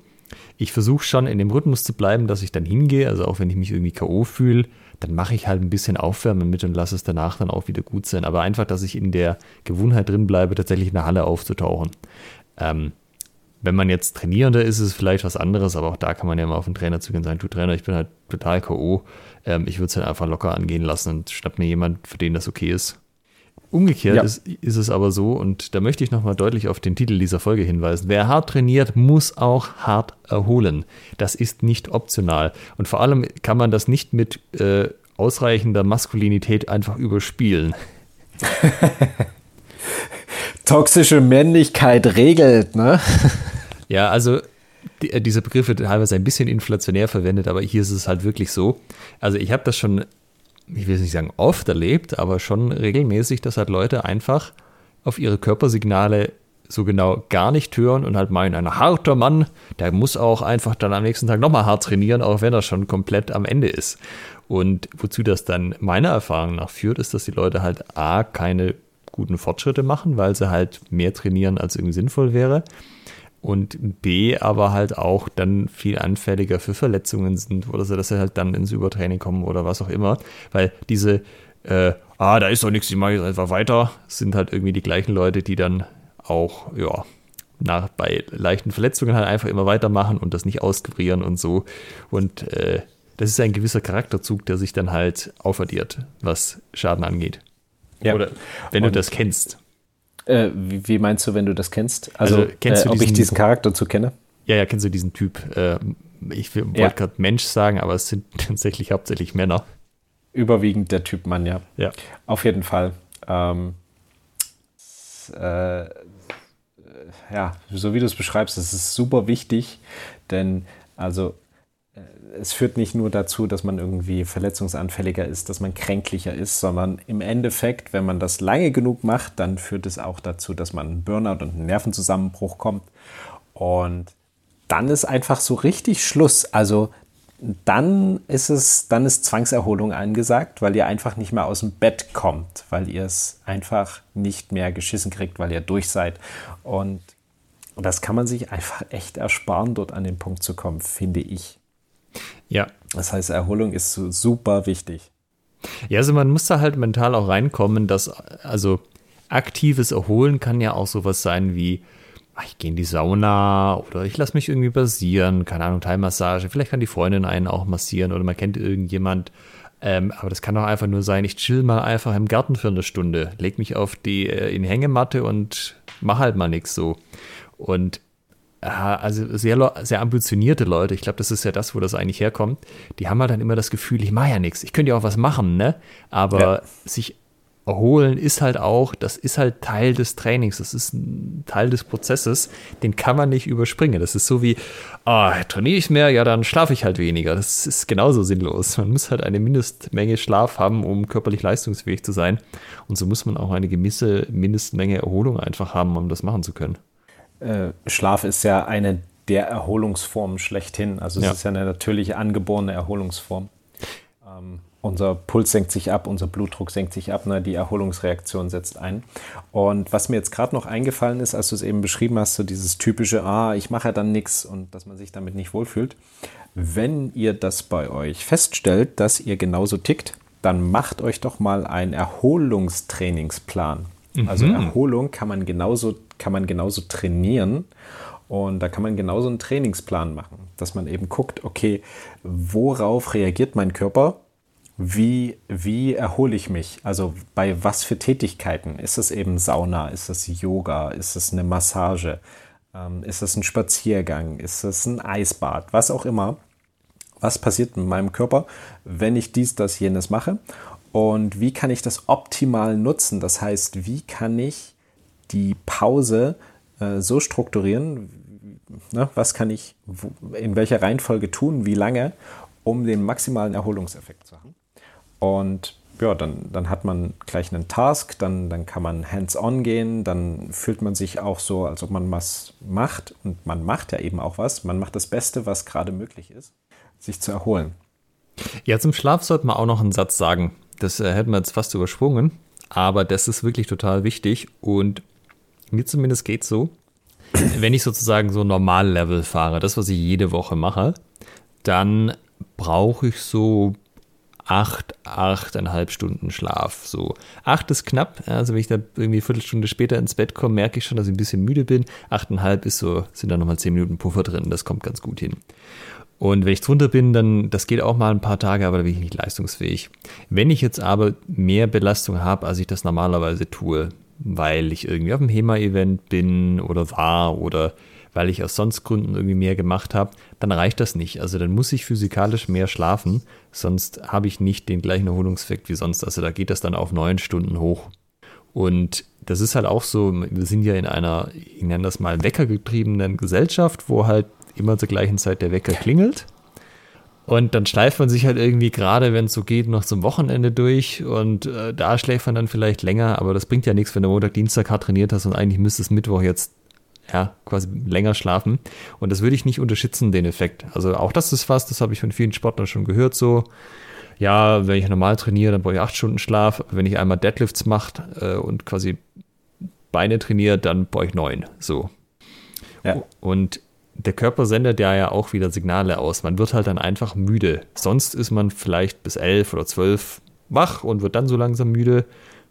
[SPEAKER 2] ich versuche schon in dem Rhythmus zu bleiben, dass ich dann hingehe. Also auch wenn ich mich irgendwie K.O. fühle, dann mache ich halt ein bisschen Aufwärmen mit und lasse es danach dann auch wieder gut sein. Aber einfach, dass ich in der Gewohnheit drin bleibe, tatsächlich in der Halle aufzutauchen. Ähm, wenn man jetzt Trainierender ist, ist es vielleicht was anderes, aber auch da kann man ja mal auf den Trainer zugehen und sagen, du Trainer, ich bin halt total K.O. Ähm, ich würde es halt einfach locker angehen lassen und schnapp mir jemand, für den das okay ist. Umgekehrt ja. ist, ist, es aber so, und da möchte ich nochmal deutlich auf den Titel dieser Folge hinweisen. Wer hart trainiert, muss auch hart erholen. Das ist nicht optional. Und vor allem kann man das nicht mit äh, ausreichender Maskulinität einfach überspielen.
[SPEAKER 1] Toxische Männlichkeit regelt, ne?
[SPEAKER 2] ja, also die, äh, diese Begriffe teilweise ein bisschen inflationär verwendet, aber hier ist es halt wirklich so. Also ich habe das schon ich will nicht sagen oft erlebt, aber schon regelmäßig, dass halt Leute einfach auf ihre Körpersignale so genau gar nicht hören und halt meinen, ein harter Mann, der muss auch einfach dann am nächsten Tag nochmal hart trainieren, auch wenn er schon komplett am Ende ist. Und wozu das dann meiner Erfahrung nach führt, ist, dass die Leute halt A, keine guten Fortschritte machen, weil sie halt mehr trainieren, als irgendwie sinnvoll wäre und B, aber halt auch dann viel anfälliger für Verletzungen sind oder so, dass sie halt dann ins Übertraining kommen oder was auch immer. Weil diese, äh, ah, da ist doch nichts, ich mache jetzt einfach weiter, sind halt irgendwie die gleichen Leute, die dann auch, ja, nach, bei leichten Verletzungen halt einfach immer weitermachen und das nicht auskurieren und so. Und äh, das ist ein gewisser Charakterzug, der sich dann halt aufaddiert, was Schaden angeht. Ja. Oder wenn und du das kennst.
[SPEAKER 1] Äh, wie, wie, meinst du, wenn du das kennst? Also, also kennst äh, ob diesen, ich diesen Charakter zu kenne?
[SPEAKER 2] Ja, ja, kennst du diesen Typ? Äh, ich wollte ja. gerade Mensch sagen, aber es sind tatsächlich hauptsächlich Männer.
[SPEAKER 1] Überwiegend der Typ Mann, ja.
[SPEAKER 2] Ja.
[SPEAKER 1] Auf jeden Fall. Ähm, äh, ja, so wie du es beschreibst, es ist super wichtig, denn also es führt nicht nur dazu, dass man irgendwie verletzungsanfälliger ist, dass man kränklicher ist, sondern im Endeffekt, wenn man das lange genug macht, dann führt es auch dazu, dass man einen Burnout und einen Nervenzusammenbruch kommt. Und dann ist einfach so richtig Schluss. Also dann ist es, dann ist Zwangserholung angesagt, weil ihr einfach nicht mehr aus dem Bett kommt, weil ihr es einfach nicht mehr geschissen kriegt, weil ihr durch seid. Und das kann man sich einfach echt ersparen, dort an den Punkt zu kommen, finde ich.
[SPEAKER 2] Ja.
[SPEAKER 1] Das heißt, Erholung ist super wichtig.
[SPEAKER 2] Ja, also man muss da halt mental auch reinkommen, dass, also aktives Erholen kann ja auch sowas sein wie, ach, ich gehe in die Sauna oder ich lasse mich irgendwie basieren, keine Ahnung, Teilmassage, vielleicht kann die Freundin einen auch massieren oder man kennt irgendjemand. Ähm, aber das kann auch einfach nur sein, ich chill mal einfach im Garten für eine Stunde, leg mich auf die äh, in Hängematte und mach halt mal nichts so. Und also sehr, sehr ambitionierte Leute, ich glaube, das ist ja das, wo das eigentlich herkommt, die haben halt dann immer das Gefühl, ich mache ja nichts, ich könnte ja auch was machen, ne? Aber ja. sich erholen ist halt auch, das ist halt Teil des Trainings, das ist ein Teil des Prozesses, den kann man nicht überspringen. Das ist so wie, ah, trainiere ich mehr, ja, dann schlafe ich halt weniger. Das ist genauso sinnlos. Man muss halt eine Mindestmenge Schlaf haben, um körperlich leistungsfähig zu sein. Und so muss man auch eine gewisse Mindestmenge Erholung einfach haben, um das machen zu können.
[SPEAKER 1] Äh, Schlaf ist ja eine der Erholungsformen schlechthin. Also es ja. ist ja eine natürliche angeborene Erholungsform. Ähm, unser Puls senkt sich ab, unser Blutdruck senkt sich ab, ne? die Erholungsreaktion setzt ein. Und was mir jetzt gerade noch eingefallen ist, als du es eben beschrieben hast, so dieses typische, ah, ich mache ja dann nichts und dass man sich damit nicht wohlfühlt. Wenn ihr das bei euch feststellt, dass ihr genauso tickt, dann macht euch doch mal einen Erholungstrainingsplan. Also mhm. Also Erholung kann man genauso kann man genauso trainieren. Und da kann man genauso einen Trainingsplan machen, dass man eben guckt, okay, worauf reagiert mein Körper? Wie, wie erhole ich mich? Also bei was für Tätigkeiten? Ist es eben Sauna? Ist es Yoga? Ist es eine Massage? Ähm, ist es ein Spaziergang? Ist es ein Eisbad? Was auch immer. was passiert mit meinem Körper, wenn ich dies, das, jenes mache und wie kann ich das optimal nutzen. Das heißt, wie kann ich die Pause äh, so strukturieren, ne, was kann ich in welcher Reihenfolge tun, wie lange, um den maximalen Erholungseffekt zu haben. Und ja, dann, dann hat man gleich einen Task, dann, dann kann man hands-on gehen, dann fühlt man sich auch so, als ob man was macht. Und man macht ja eben auch was. Man macht das Beste, was gerade möglich ist, sich zu erholen.
[SPEAKER 2] Ja, zum Schlaf sollte man auch noch einen Satz sagen. Das äh, hätten wir jetzt fast übersprungen, aber das ist wirklich total wichtig und mir zumindest geht so, wenn ich sozusagen so Normal-Level fahre, das, was ich jede Woche mache, dann brauche ich so acht, achteinhalb Stunden Schlaf. So acht ist knapp. Also wenn ich da irgendwie eine Viertelstunde später ins Bett komme, merke ich schon, dass ich ein bisschen müde bin. Achteinhalb ist so, sind da nochmal zehn Minuten Puffer drin. Das kommt ganz gut hin. Und wenn ich drunter bin, dann, das geht auch mal ein paar Tage, aber da bin ich nicht leistungsfähig. Wenn ich jetzt aber mehr Belastung habe, als ich das normalerweise tue, weil ich irgendwie auf einem HEMA-Event bin oder war oder weil ich aus sonst Gründen irgendwie mehr gemacht habe, dann reicht das nicht. Also dann muss ich physikalisch mehr schlafen, sonst habe ich nicht den gleichen Erholungseffekt wie sonst. Also da geht das dann auf neun Stunden hoch. Und das ist halt auch so, wir sind ja in einer, ich nenne das mal weckergetriebenen Gesellschaft, wo halt immer zur gleichen Zeit der Wecker klingelt. Und dann schleift man sich halt irgendwie gerade, wenn es so geht, noch zum Wochenende durch und äh, da schläft man dann vielleicht länger, aber das bringt ja nichts, wenn du Montag, Dienstag hart trainiert hast und eigentlich müsstest Mittwoch jetzt ja, quasi länger schlafen. Und das würde ich nicht unterschätzen, den Effekt. Also auch das ist was, das habe ich von vielen Sportlern schon gehört, so, ja, wenn ich normal trainiere, dann brauche ich acht Stunden Schlaf. Wenn ich einmal Deadlifts mache äh, und quasi Beine trainiere, dann brauche ich neun. So. Ja. Und der Körper sendet ja ja auch wieder Signale aus. Man wird halt dann einfach müde. Sonst ist man vielleicht bis elf oder zwölf wach und wird dann so langsam müde.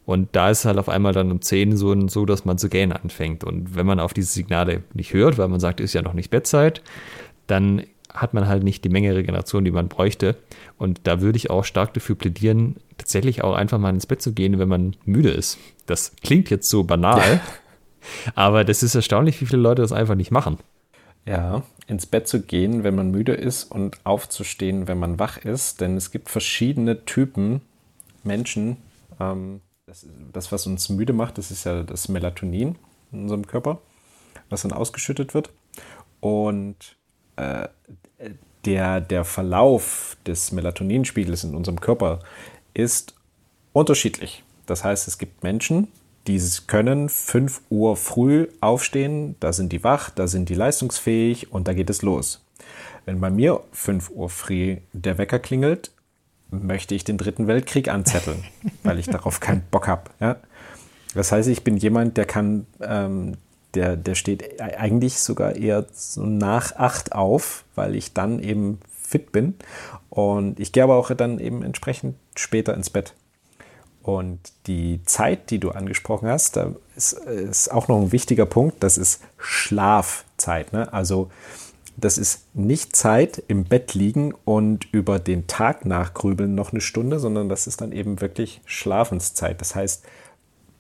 [SPEAKER 2] Und da ist halt auf einmal dann um zehn so, so, dass man zu gähnen anfängt. Und wenn man auf diese Signale nicht hört, weil man sagt, ist ja noch nicht Bettzeit, dann hat man halt nicht die Menge Regeneration, die man bräuchte. Und da würde ich auch stark dafür plädieren, tatsächlich auch einfach mal ins Bett zu gehen, wenn man müde ist. Das klingt jetzt so banal, aber das ist erstaunlich, wie viele Leute das einfach nicht machen.
[SPEAKER 1] Ja, ins Bett zu gehen, wenn man müde ist und aufzustehen, wenn man wach ist. Denn es gibt verschiedene Typen Menschen. Ähm, das, das, was uns müde macht, das ist ja das Melatonin in unserem Körper, was dann ausgeschüttet wird. Und äh, der, der Verlauf des Melatoninspiegels in unserem Körper ist unterschiedlich. Das heißt, es gibt Menschen, die können 5 Uhr früh aufstehen, da sind die wach, da sind die leistungsfähig und da geht es los. Wenn bei mir 5 Uhr früh der Wecker klingelt, möchte ich den dritten Weltkrieg anzetteln, weil ich darauf keinen Bock habe. Ja? Das heißt, ich bin jemand, der kann, ähm, der, der steht eigentlich sogar eher so nach 8 auf, weil ich dann eben fit bin. Und ich gehe aber auch dann eben entsprechend später ins Bett. Und die Zeit, die du angesprochen hast, da ist, ist auch noch ein wichtiger Punkt, das ist Schlafzeit. Ne? Also das ist nicht Zeit im Bett liegen und über den Tag nachgrübeln noch eine Stunde, sondern das ist dann eben wirklich Schlafenszeit. Das heißt,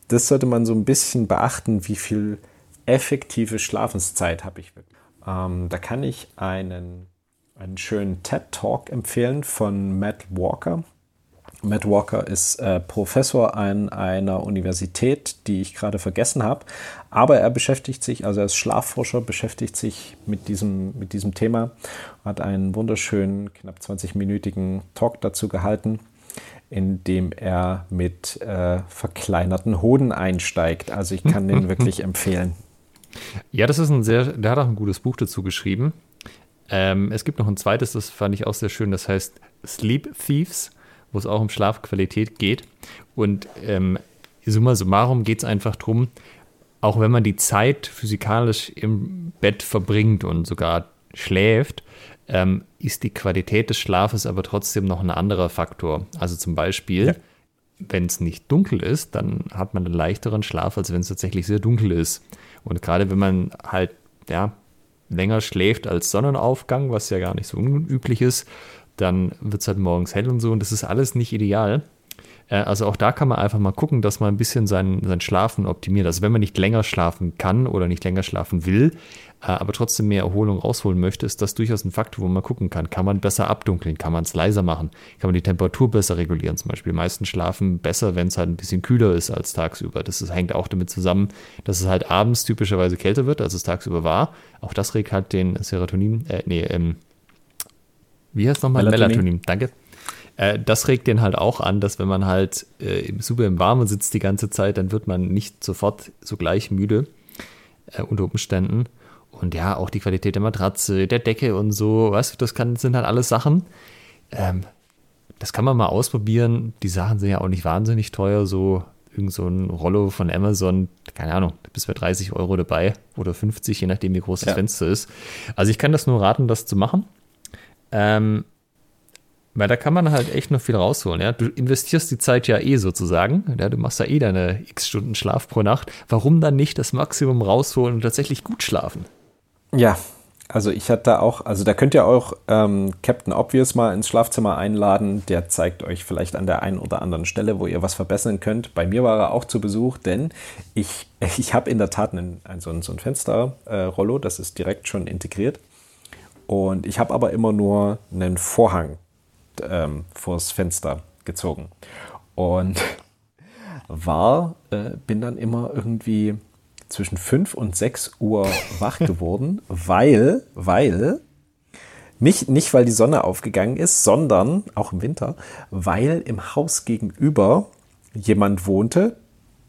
[SPEAKER 1] das sollte man so ein bisschen beachten, wie viel effektive Schlafenszeit habe ich wirklich. Ähm, da kann ich einen, einen schönen TED-Talk empfehlen von Matt Walker. Matt Walker ist äh, Professor an einer Universität, die ich gerade vergessen habe. Aber er beschäftigt sich, also er ist Schlafforscher, beschäftigt sich mit diesem, mit diesem Thema, hat einen wunderschönen, knapp 20-minütigen Talk dazu gehalten, in dem er mit äh, verkleinerten Hoden einsteigt. Also ich kann den wirklich empfehlen.
[SPEAKER 2] Ja, das ist ein sehr, der hat auch ein gutes Buch dazu geschrieben. Ähm, es gibt noch ein zweites, das fand ich auch sehr schön, das heißt Sleep Thieves wo es auch um Schlafqualität geht. Und ähm, summa summarum geht es einfach darum, auch wenn man die Zeit physikalisch im Bett verbringt und sogar schläft, ähm, ist die Qualität des Schlafes aber trotzdem noch ein anderer Faktor. Also zum Beispiel, ja. wenn es nicht dunkel ist, dann hat man einen leichteren Schlaf, als wenn es tatsächlich sehr dunkel ist. Und gerade wenn man halt ja, länger schläft als Sonnenaufgang, was ja gar nicht so unüblich ist, dann wird es halt morgens hell und so und das ist alles nicht ideal. Äh, also auch da kann man einfach mal gucken, dass man ein bisschen sein, sein Schlafen optimiert. Also wenn man nicht länger schlafen kann oder nicht länger schlafen will, äh, aber trotzdem mehr Erholung rausholen möchte, ist das durchaus ein Faktor, wo man gucken kann. Kann man besser abdunkeln? Kann man es leiser machen? Kann man die Temperatur besser regulieren? Zum Beispiel, die meisten schlafen besser, wenn es halt ein bisschen kühler ist als tagsüber. Das ist, hängt auch damit zusammen, dass es halt abends typischerweise kälter wird, als es tagsüber war. Auch das regt halt den Serotonin, äh, nee, ähm, wie heißt nochmal? Melatonin. Melatonin, danke. Äh, das regt den halt auch an, dass wenn man halt äh, super im Warmen sitzt die ganze Zeit, dann wird man nicht sofort so gleich müde äh, unter Umständen. Und ja, auch die Qualität der Matratze, der Decke und so, weißt du, das kann, sind halt alles Sachen. Ähm, das kann man mal ausprobieren. Die Sachen sind ja auch nicht wahnsinnig teuer, so irgend so ein Rollo von Amazon, keine Ahnung, bis bei 30 Euro dabei oder 50, je nachdem, wie groß das ja. Fenster ist. Also ich kann das nur raten, das zu machen. Ähm, weil da kann man halt echt noch viel rausholen. Ja? Du investierst die Zeit ja eh sozusagen. Ja? Du machst ja eh deine x Stunden Schlaf pro Nacht. Warum dann nicht das Maximum rausholen und tatsächlich gut schlafen?
[SPEAKER 1] Ja, also ich hatte da auch, also da könnt ihr auch ähm, Captain Obvious mal ins Schlafzimmer einladen. Der zeigt euch vielleicht an der einen oder anderen Stelle, wo ihr was verbessern könnt. Bei mir war er auch zu Besuch, denn ich, ich habe in der Tat einen, ein, so ein, so ein Fensterrollo, äh, das ist direkt schon integriert. Und ich habe aber immer nur einen Vorhang ähm, vors Fenster gezogen. Und war, äh, bin dann immer irgendwie zwischen 5 und 6 Uhr wach geworden, weil, weil, nicht, nicht weil die Sonne aufgegangen ist, sondern auch im Winter, weil im Haus gegenüber jemand wohnte,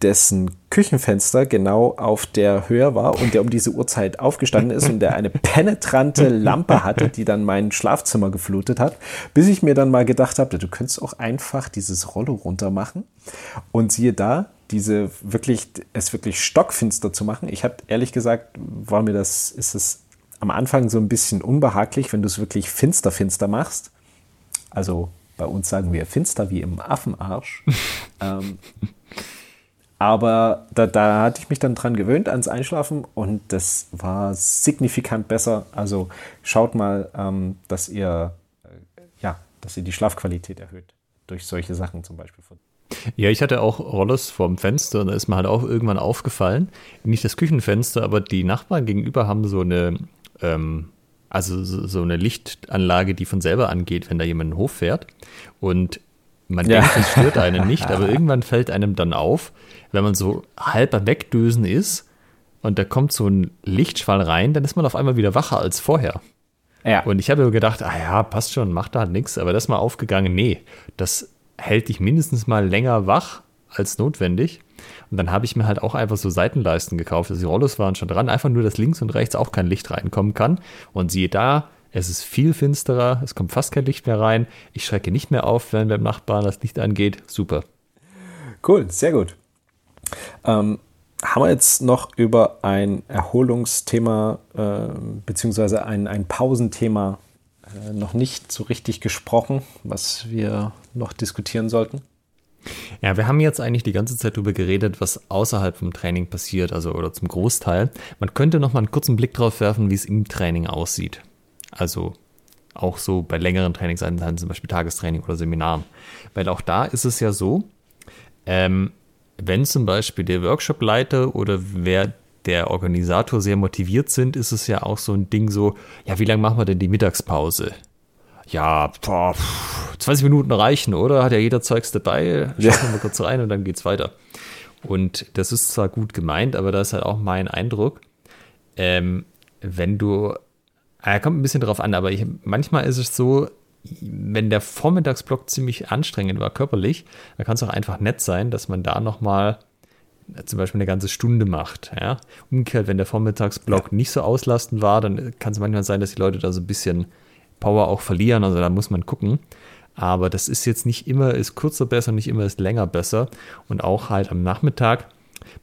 [SPEAKER 1] dessen Küchenfenster genau auf der Höhe war und der um diese Uhrzeit aufgestanden ist und der eine penetrante Lampe hatte, die dann mein Schlafzimmer geflutet hat, bis ich mir dann mal gedacht habe, du könntest auch einfach dieses Rollo runter machen und siehe da, diese wirklich, es wirklich stockfinster zu machen. Ich habe ehrlich gesagt, war mir das, ist es am Anfang so ein bisschen unbehaglich, wenn du es wirklich finster, finster machst. Also bei uns sagen wir finster wie im Affenarsch. ähm, aber da, da hatte ich mich dann dran gewöhnt ans Einschlafen und das war signifikant besser. Also schaut mal, ähm, dass ihr äh, ja, dass ihr die Schlafqualität erhöht durch solche Sachen zum Beispiel.
[SPEAKER 2] Ja, ich hatte auch Rollos vorm Fenster und da ist mir halt auch irgendwann aufgefallen, nicht das Küchenfenster, aber die Nachbarn gegenüber haben so eine, ähm, also so eine Lichtanlage, die von selber angeht, wenn da jemand in den Hof fährt. Und man ja. denkt, es stört einen nicht, aber irgendwann fällt einem dann auf, wenn man so halb am Wegdösen ist und da kommt so ein Lichtschwall rein, dann ist man auf einmal wieder wacher als vorher. Ja. Und ich habe gedacht, ah ja, passt schon, macht da nichts, aber das ist mal aufgegangen, nee, das hält dich mindestens mal länger wach als notwendig. Und dann habe ich mir halt auch einfach so Seitenleisten gekauft. Also die Rollos waren schon dran, einfach nur, dass links und rechts auch kein Licht reinkommen kann. Und siehe da, es ist viel finsterer, es kommt fast kein Licht mehr rein. Ich schrecke nicht mehr auf, wenn beim Nachbarn das Licht angeht. Super.
[SPEAKER 1] Cool, sehr gut. Ähm, haben wir jetzt noch über ein Erholungsthema äh, beziehungsweise ein, ein Pausenthema äh, noch nicht so richtig gesprochen, was wir noch diskutieren sollten?
[SPEAKER 2] Ja, wir haben jetzt eigentlich die ganze Zeit darüber geredet, was außerhalb vom Training passiert, also oder zum Großteil. Man könnte noch mal einen kurzen Blick drauf werfen, wie es im Training aussieht. Also auch so bei längeren Trainingseinheiten, zum Beispiel Tagestraining oder Seminaren. Weil auch da ist es ja so, ähm, wenn zum Beispiel der Workshopleiter oder wer der Organisator sehr motiviert sind, ist es ja auch so ein Ding so, ja, wie lange machen wir denn die Mittagspause? Ja, boah, 20 Minuten reichen, oder? Hat ja jeder Zeugs dabei, schauen wir mal kurz rein und dann geht's weiter. Und das ist zwar gut gemeint, aber das ist halt auch mein Eindruck, ähm, wenn du, äh, kommt ein bisschen drauf an, aber ich, manchmal ist es so, wenn der Vormittagsblock ziemlich anstrengend war körperlich, dann kann es auch einfach nett sein, dass man da nochmal zum Beispiel eine ganze Stunde macht. Ja? Umgekehrt, wenn der Vormittagsblock ja. nicht so auslastend war, dann kann es manchmal sein, dass die Leute da so ein bisschen Power auch verlieren. Also da muss man gucken. Aber das ist jetzt nicht immer ist kurzer besser, nicht immer ist länger besser. Und auch halt am Nachmittag,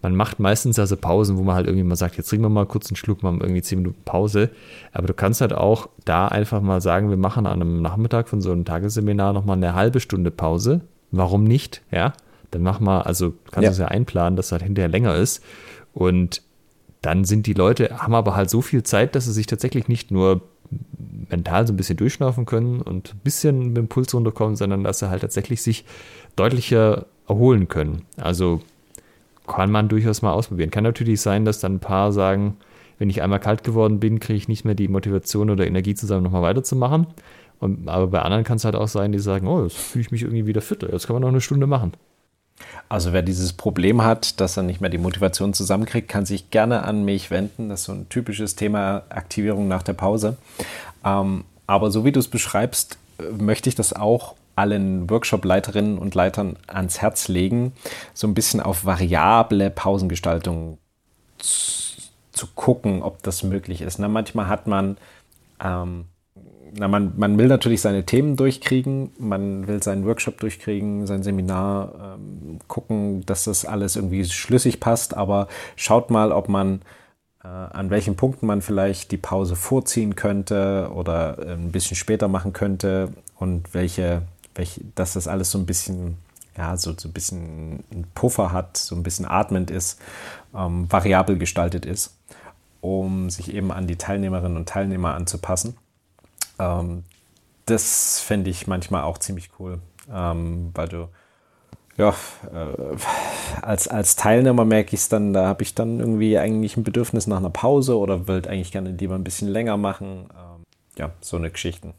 [SPEAKER 2] man macht meistens also Pausen, wo man halt irgendwie mal sagt, jetzt trinken wir mal kurz einen Schluck, machen irgendwie zehn Minuten Pause. Aber du kannst halt auch da einfach mal sagen, wir machen an einem Nachmittag von so einem Tagesseminar nochmal eine halbe Stunde Pause. Warum nicht? Ja, dann mach mal, also kannst ja. du es ja einplanen, dass es halt hinterher länger ist. Und dann sind die Leute, haben aber halt so viel Zeit, dass sie sich tatsächlich nicht nur mental so ein bisschen durchschnaufen können und ein bisschen mit dem Puls runterkommen, sondern dass sie halt tatsächlich sich deutlicher erholen können. Also kann man durchaus mal ausprobieren. Kann natürlich sein, dass dann ein paar sagen, wenn ich einmal kalt geworden bin, kriege ich nicht mehr die Motivation oder Energie zusammen, nochmal weiterzumachen. Und, aber bei anderen kann es halt auch sein, die sagen, oh, jetzt fühle ich mich irgendwie wieder fitter, jetzt kann man noch eine Stunde machen.
[SPEAKER 1] Also wer dieses Problem hat, dass er nicht mehr die Motivation zusammenkriegt, kann sich gerne an mich wenden. Das ist so ein typisches Thema Aktivierung nach der Pause. Ähm, aber so wie du es beschreibst, möchte ich das auch allen Workshop-Leiterinnen und Leitern ans Herz legen, so ein bisschen auf variable Pausengestaltung zu, zu gucken, ob das möglich ist. Na, manchmal hat man, ähm, na, man, man will natürlich seine Themen durchkriegen, man will seinen Workshop durchkriegen, sein Seminar ähm, gucken, dass das alles irgendwie schlüssig passt, aber schaut mal, ob man äh, an welchen Punkten man vielleicht die Pause vorziehen könnte oder äh, ein bisschen später machen könnte und welche welch, dass das alles so ein bisschen, ja, so, so ein bisschen einen Puffer hat, so ein bisschen atmend ist, ähm, variabel gestaltet ist, um sich eben an die Teilnehmerinnen und Teilnehmer anzupassen. Ähm, das fände ich manchmal auch ziemlich cool, ähm, weil du, ja, äh, als, als Teilnehmer merke ich es dann, da habe ich dann irgendwie eigentlich ein Bedürfnis nach einer Pause oder würde eigentlich gerne lieber ein bisschen länger machen. Ähm, ja, so eine Geschichten.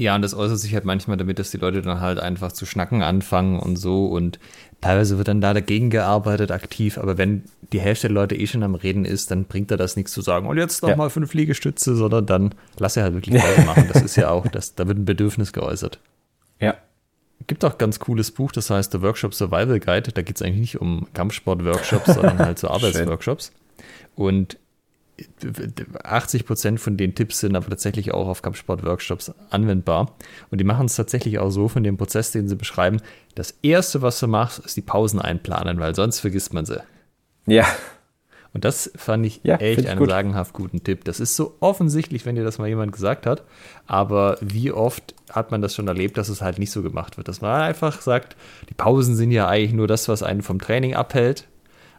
[SPEAKER 2] Ja, und das äußert sich halt manchmal damit, dass die Leute dann halt einfach zu schnacken anfangen und so. Und teilweise wird dann da dagegen gearbeitet, aktiv. Aber wenn die Hälfte der Leute eh schon am Reden ist, dann bringt er das nichts zu sagen, und jetzt noch ja. mal fünf Liegestütze, sondern dann lass er halt wirklich machen. Das ist ja auch, das, da wird ein Bedürfnis geäußert.
[SPEAKER 1] Ja.
[SPEAKER 2] Gibt auch ganz cooles Buch, das heißt The Workshop Survival Guide. Da geht es eigentlich nicht um Kampfsport-Workshops, sondern halt so Arbeitsworkshops. Und 80 Prozent von den Tipps sind aber tatsächlich auch auf Kampfsport-Workshops anwendbar. Und die machen es tatsächlich auch so von dem Prozess, den sie beschreiben. Das erste, was du machst, ist die Pausen einplanen, weil sonst vergisst man sie.
[SPEAKER 1] Ja.
[SPEAKER 2] Und das fand ich ja, echt einen gut. sagenhaft guten Tipp. Das ist so offensichtlich, wenn dir das mal jemand gesagt hat. Aber wie oft hat man das schon erlebt, dass es halt nicht so gemacht wird? Dass man einfach sagt, die Pausen sind ja eigentlich nur das, was einen vom Training abhält.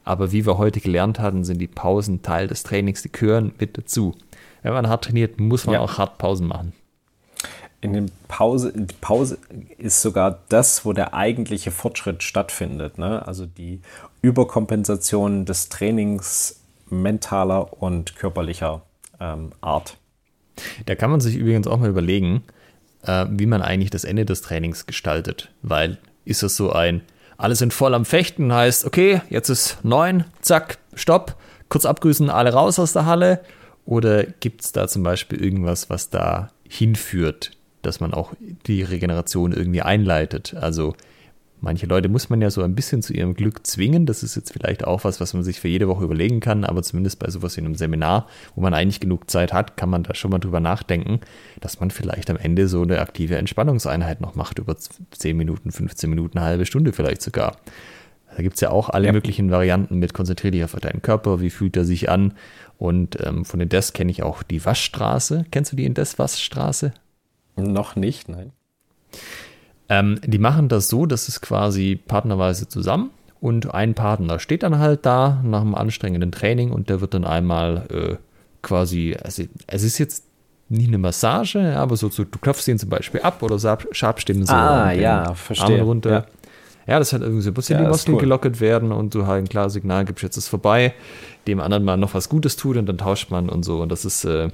[SPEAKER 2] Aber wie wir heute gelernt hatten, sind die Pausen Teil des Trainings, die gehören mit dazu. Wenn man hart trainiert, muss man ja. auch hart Pausen machen.
[SPEAKER 1] In den Pause, die Pause ist sogar das, wo der eigentliche Fortschritt stattfindet. Ne? Also die Überkompensation des Trainings mentaler und körperlicher ähm, Art.
[SPEAKER 2] Da kann man sich übrigens auch mal überlegen, äh, wie man eigentlich das Ende des Trainings gestaltet. Weil ist das so ein, alle sind voll am Fechten, heißt, okay, jetzt ist neun, zack, stopp, kurz abgrüßen, alle raus aus der Halle. Oder gibt es da zum Beispiel irgendwas, was da hinführt, dass man auch die Regeneration irgendwie einleitet? Also Manche Leute muss man ja so ein bisschen zu ihrem Glück zwingen. Das ist jetzt vielleicht auch was, was man sich für jede Woche überlegen kann, aber zumindest bei sowas wie einem Seminar, wo man eigentlich genug Zeit hat, kann man da schon mal drüber nachdenken, dass man vielleicht am Ende so eine aktive Entspannungseinheit noch macht, über 10 Minuten, 15 Minuten, eine halbe Stunde vielleicht sogar. Da gibt es ja auch alle ja. möglichen Varianten mit konzentrier dich auf deinen Körper, wie fühlt er sich an. Und ähm, von den Des kenne ich auch die Waschstraße. Kennst du die Indes Waschstraße?
[SPEAKER 1] Noch nicht, nein.
[SPEAKER 2] Ähm, die machen das so, dass es quasi partnerweise zusammen und ein Partner steht dann halt da nach einem anstrengenden Training und der wird dann einmal äh, quasi, also es ist jetzt nicht eine Massage, aber so, so du klopfst ihn zum Beispiel ab oder schabst ihm so
[SPEAKER 1] ah, ja, verstehe.
[SPEAKER 2] Runter. Ja. ja. das hat irgendwie so ein bisschen ja, die Muskeln cool. gelockert werden und du halt ein klares Signal gibst, jetzt ist vorbei, dem anderen mal noch was Gutes tut und dann tauscht man und so und das ist äh,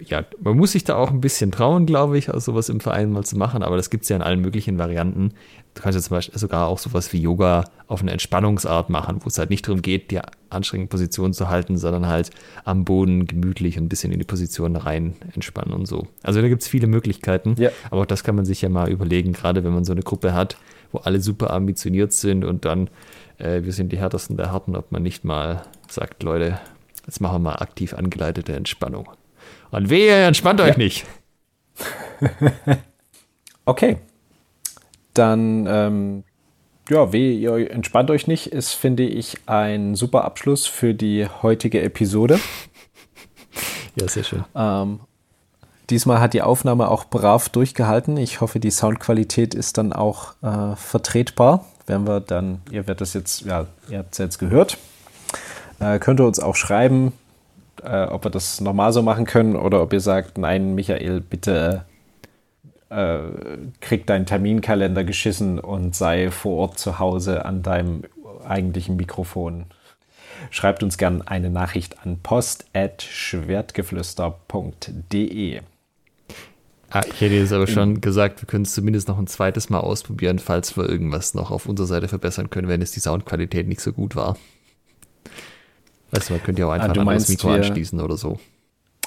[SPEAKER 2] ja, man muss sich da auch ein bisschen trauen, glaube ich, also sowas im Verein mal zu machen, aber das gibt es ja in allen möglichen Varianten. Du kannst ja zum Beispiel sogar auch sowas wie Yoga auf eine Entspannungsart machen, wo es halt nicht darum geht, die anstrengende Position zu halten, sondern halt am Boden gemütlich ein bisschen in die Position rein entspannen und so. Also da gibt es viele Möglichkeiten, ja. aber auch das kann man sich ja mal überlegen, gerade wenn man so eine Gruppe hat, wo alle super ambitioniert sind und dann, äh, wir sind die härtesten der Harten, ob man nicht mal sagt, Leute, jetzt machen wir mal aktiv angeleitete Entspannung. Und wehe, entspannt euch ja. nicht.
[SPEAKER 1] okay. Dann, ähm, ja, wehe, ihr entspannt euch nicht, ist, finde ich, ein super Abschluss für die heutige Episode.
[SPEAKER 2] Ja, sehr schön.
[SPEAKER 1] Ähm, diesmal hat die Aufnahme auch brav durchgehalten. Ich hoffe, die Soundqualität ist dann auch äh, vertretbar. Werden wir dann, ihr werdet das jetzt, ja, ihr habt es jetzt gehört. Äh, könnt ihr uns auch schreiben, äh, ob wir das normal so machen können oder ob ihr sagt, nein, Michael, bitte äh, krieg deinen Terminkalender geschissen und sei vor Ort zu Hause an deinem eigentlichen Mikrofon. Schreibt uns gerne eine Nachricht an post.schwertgeflüster.de.
[SPEAKER 2] Ah, ich hätte jetzt aber schon gesagt, wir können es zumindest noch ein zweites Mal ausprobieren, falls wir irgendwas noch auf unserer Seite verbessern können, wenn es die Soundqualität nicht so gut war. Weißt du, man könnte ja auch einfach ah, ein anderes Mikro anschließen oder so.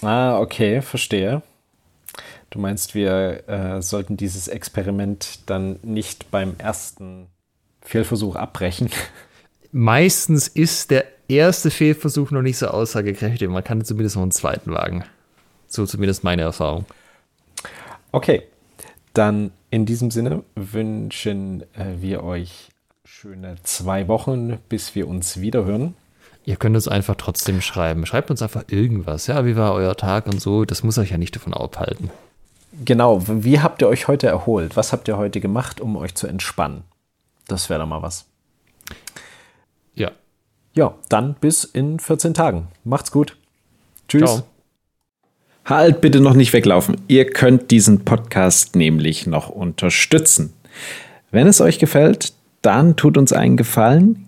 [SPEAKER 1] Ah, okay, verstehe. Du meinst, wir äh, sollten dieses Experiment dann nicht beim ersten Fehlversuch abbrechen?
[SPEAKER 2] Meistens ist der erste Fehlversuch noch nicht so aussagekräftig. Man kann zumindest noch einen zweiten wagen. So zumindest meine Erfahrung.
[SPEAKER 1] Okay, dann in diesem Sinne wünschen äh, wir euch schöne zwei Wochen, bis wir uns wiederhören.
[SPEAKER 2] Ihr könnt uns einfach trotzdem schreiben. Schreibt uns einfach irgendwas. Ja, wie war euer Tag und so. Das muss euch ja nicht davon abhalten.
[SPEAKER 1] Genau. Wie habt ihr euch heute erholt? Was habt ihr heute gemacht, um euch zu entspannen? Das wäre doch mal was.
[SPEAKER 2] Ja.
[SPEAKER 1] Ja, dann bis in 14 Tagen. Macht's gut. Tschüss. Ciao.
[SPEAKER 3] Halt bitte noch nicht weglaufen. Ihr könnt diesen Podcast nämlich noch unterstützen. Wenn es euch gefällt, dann tut uns einen Gefallen,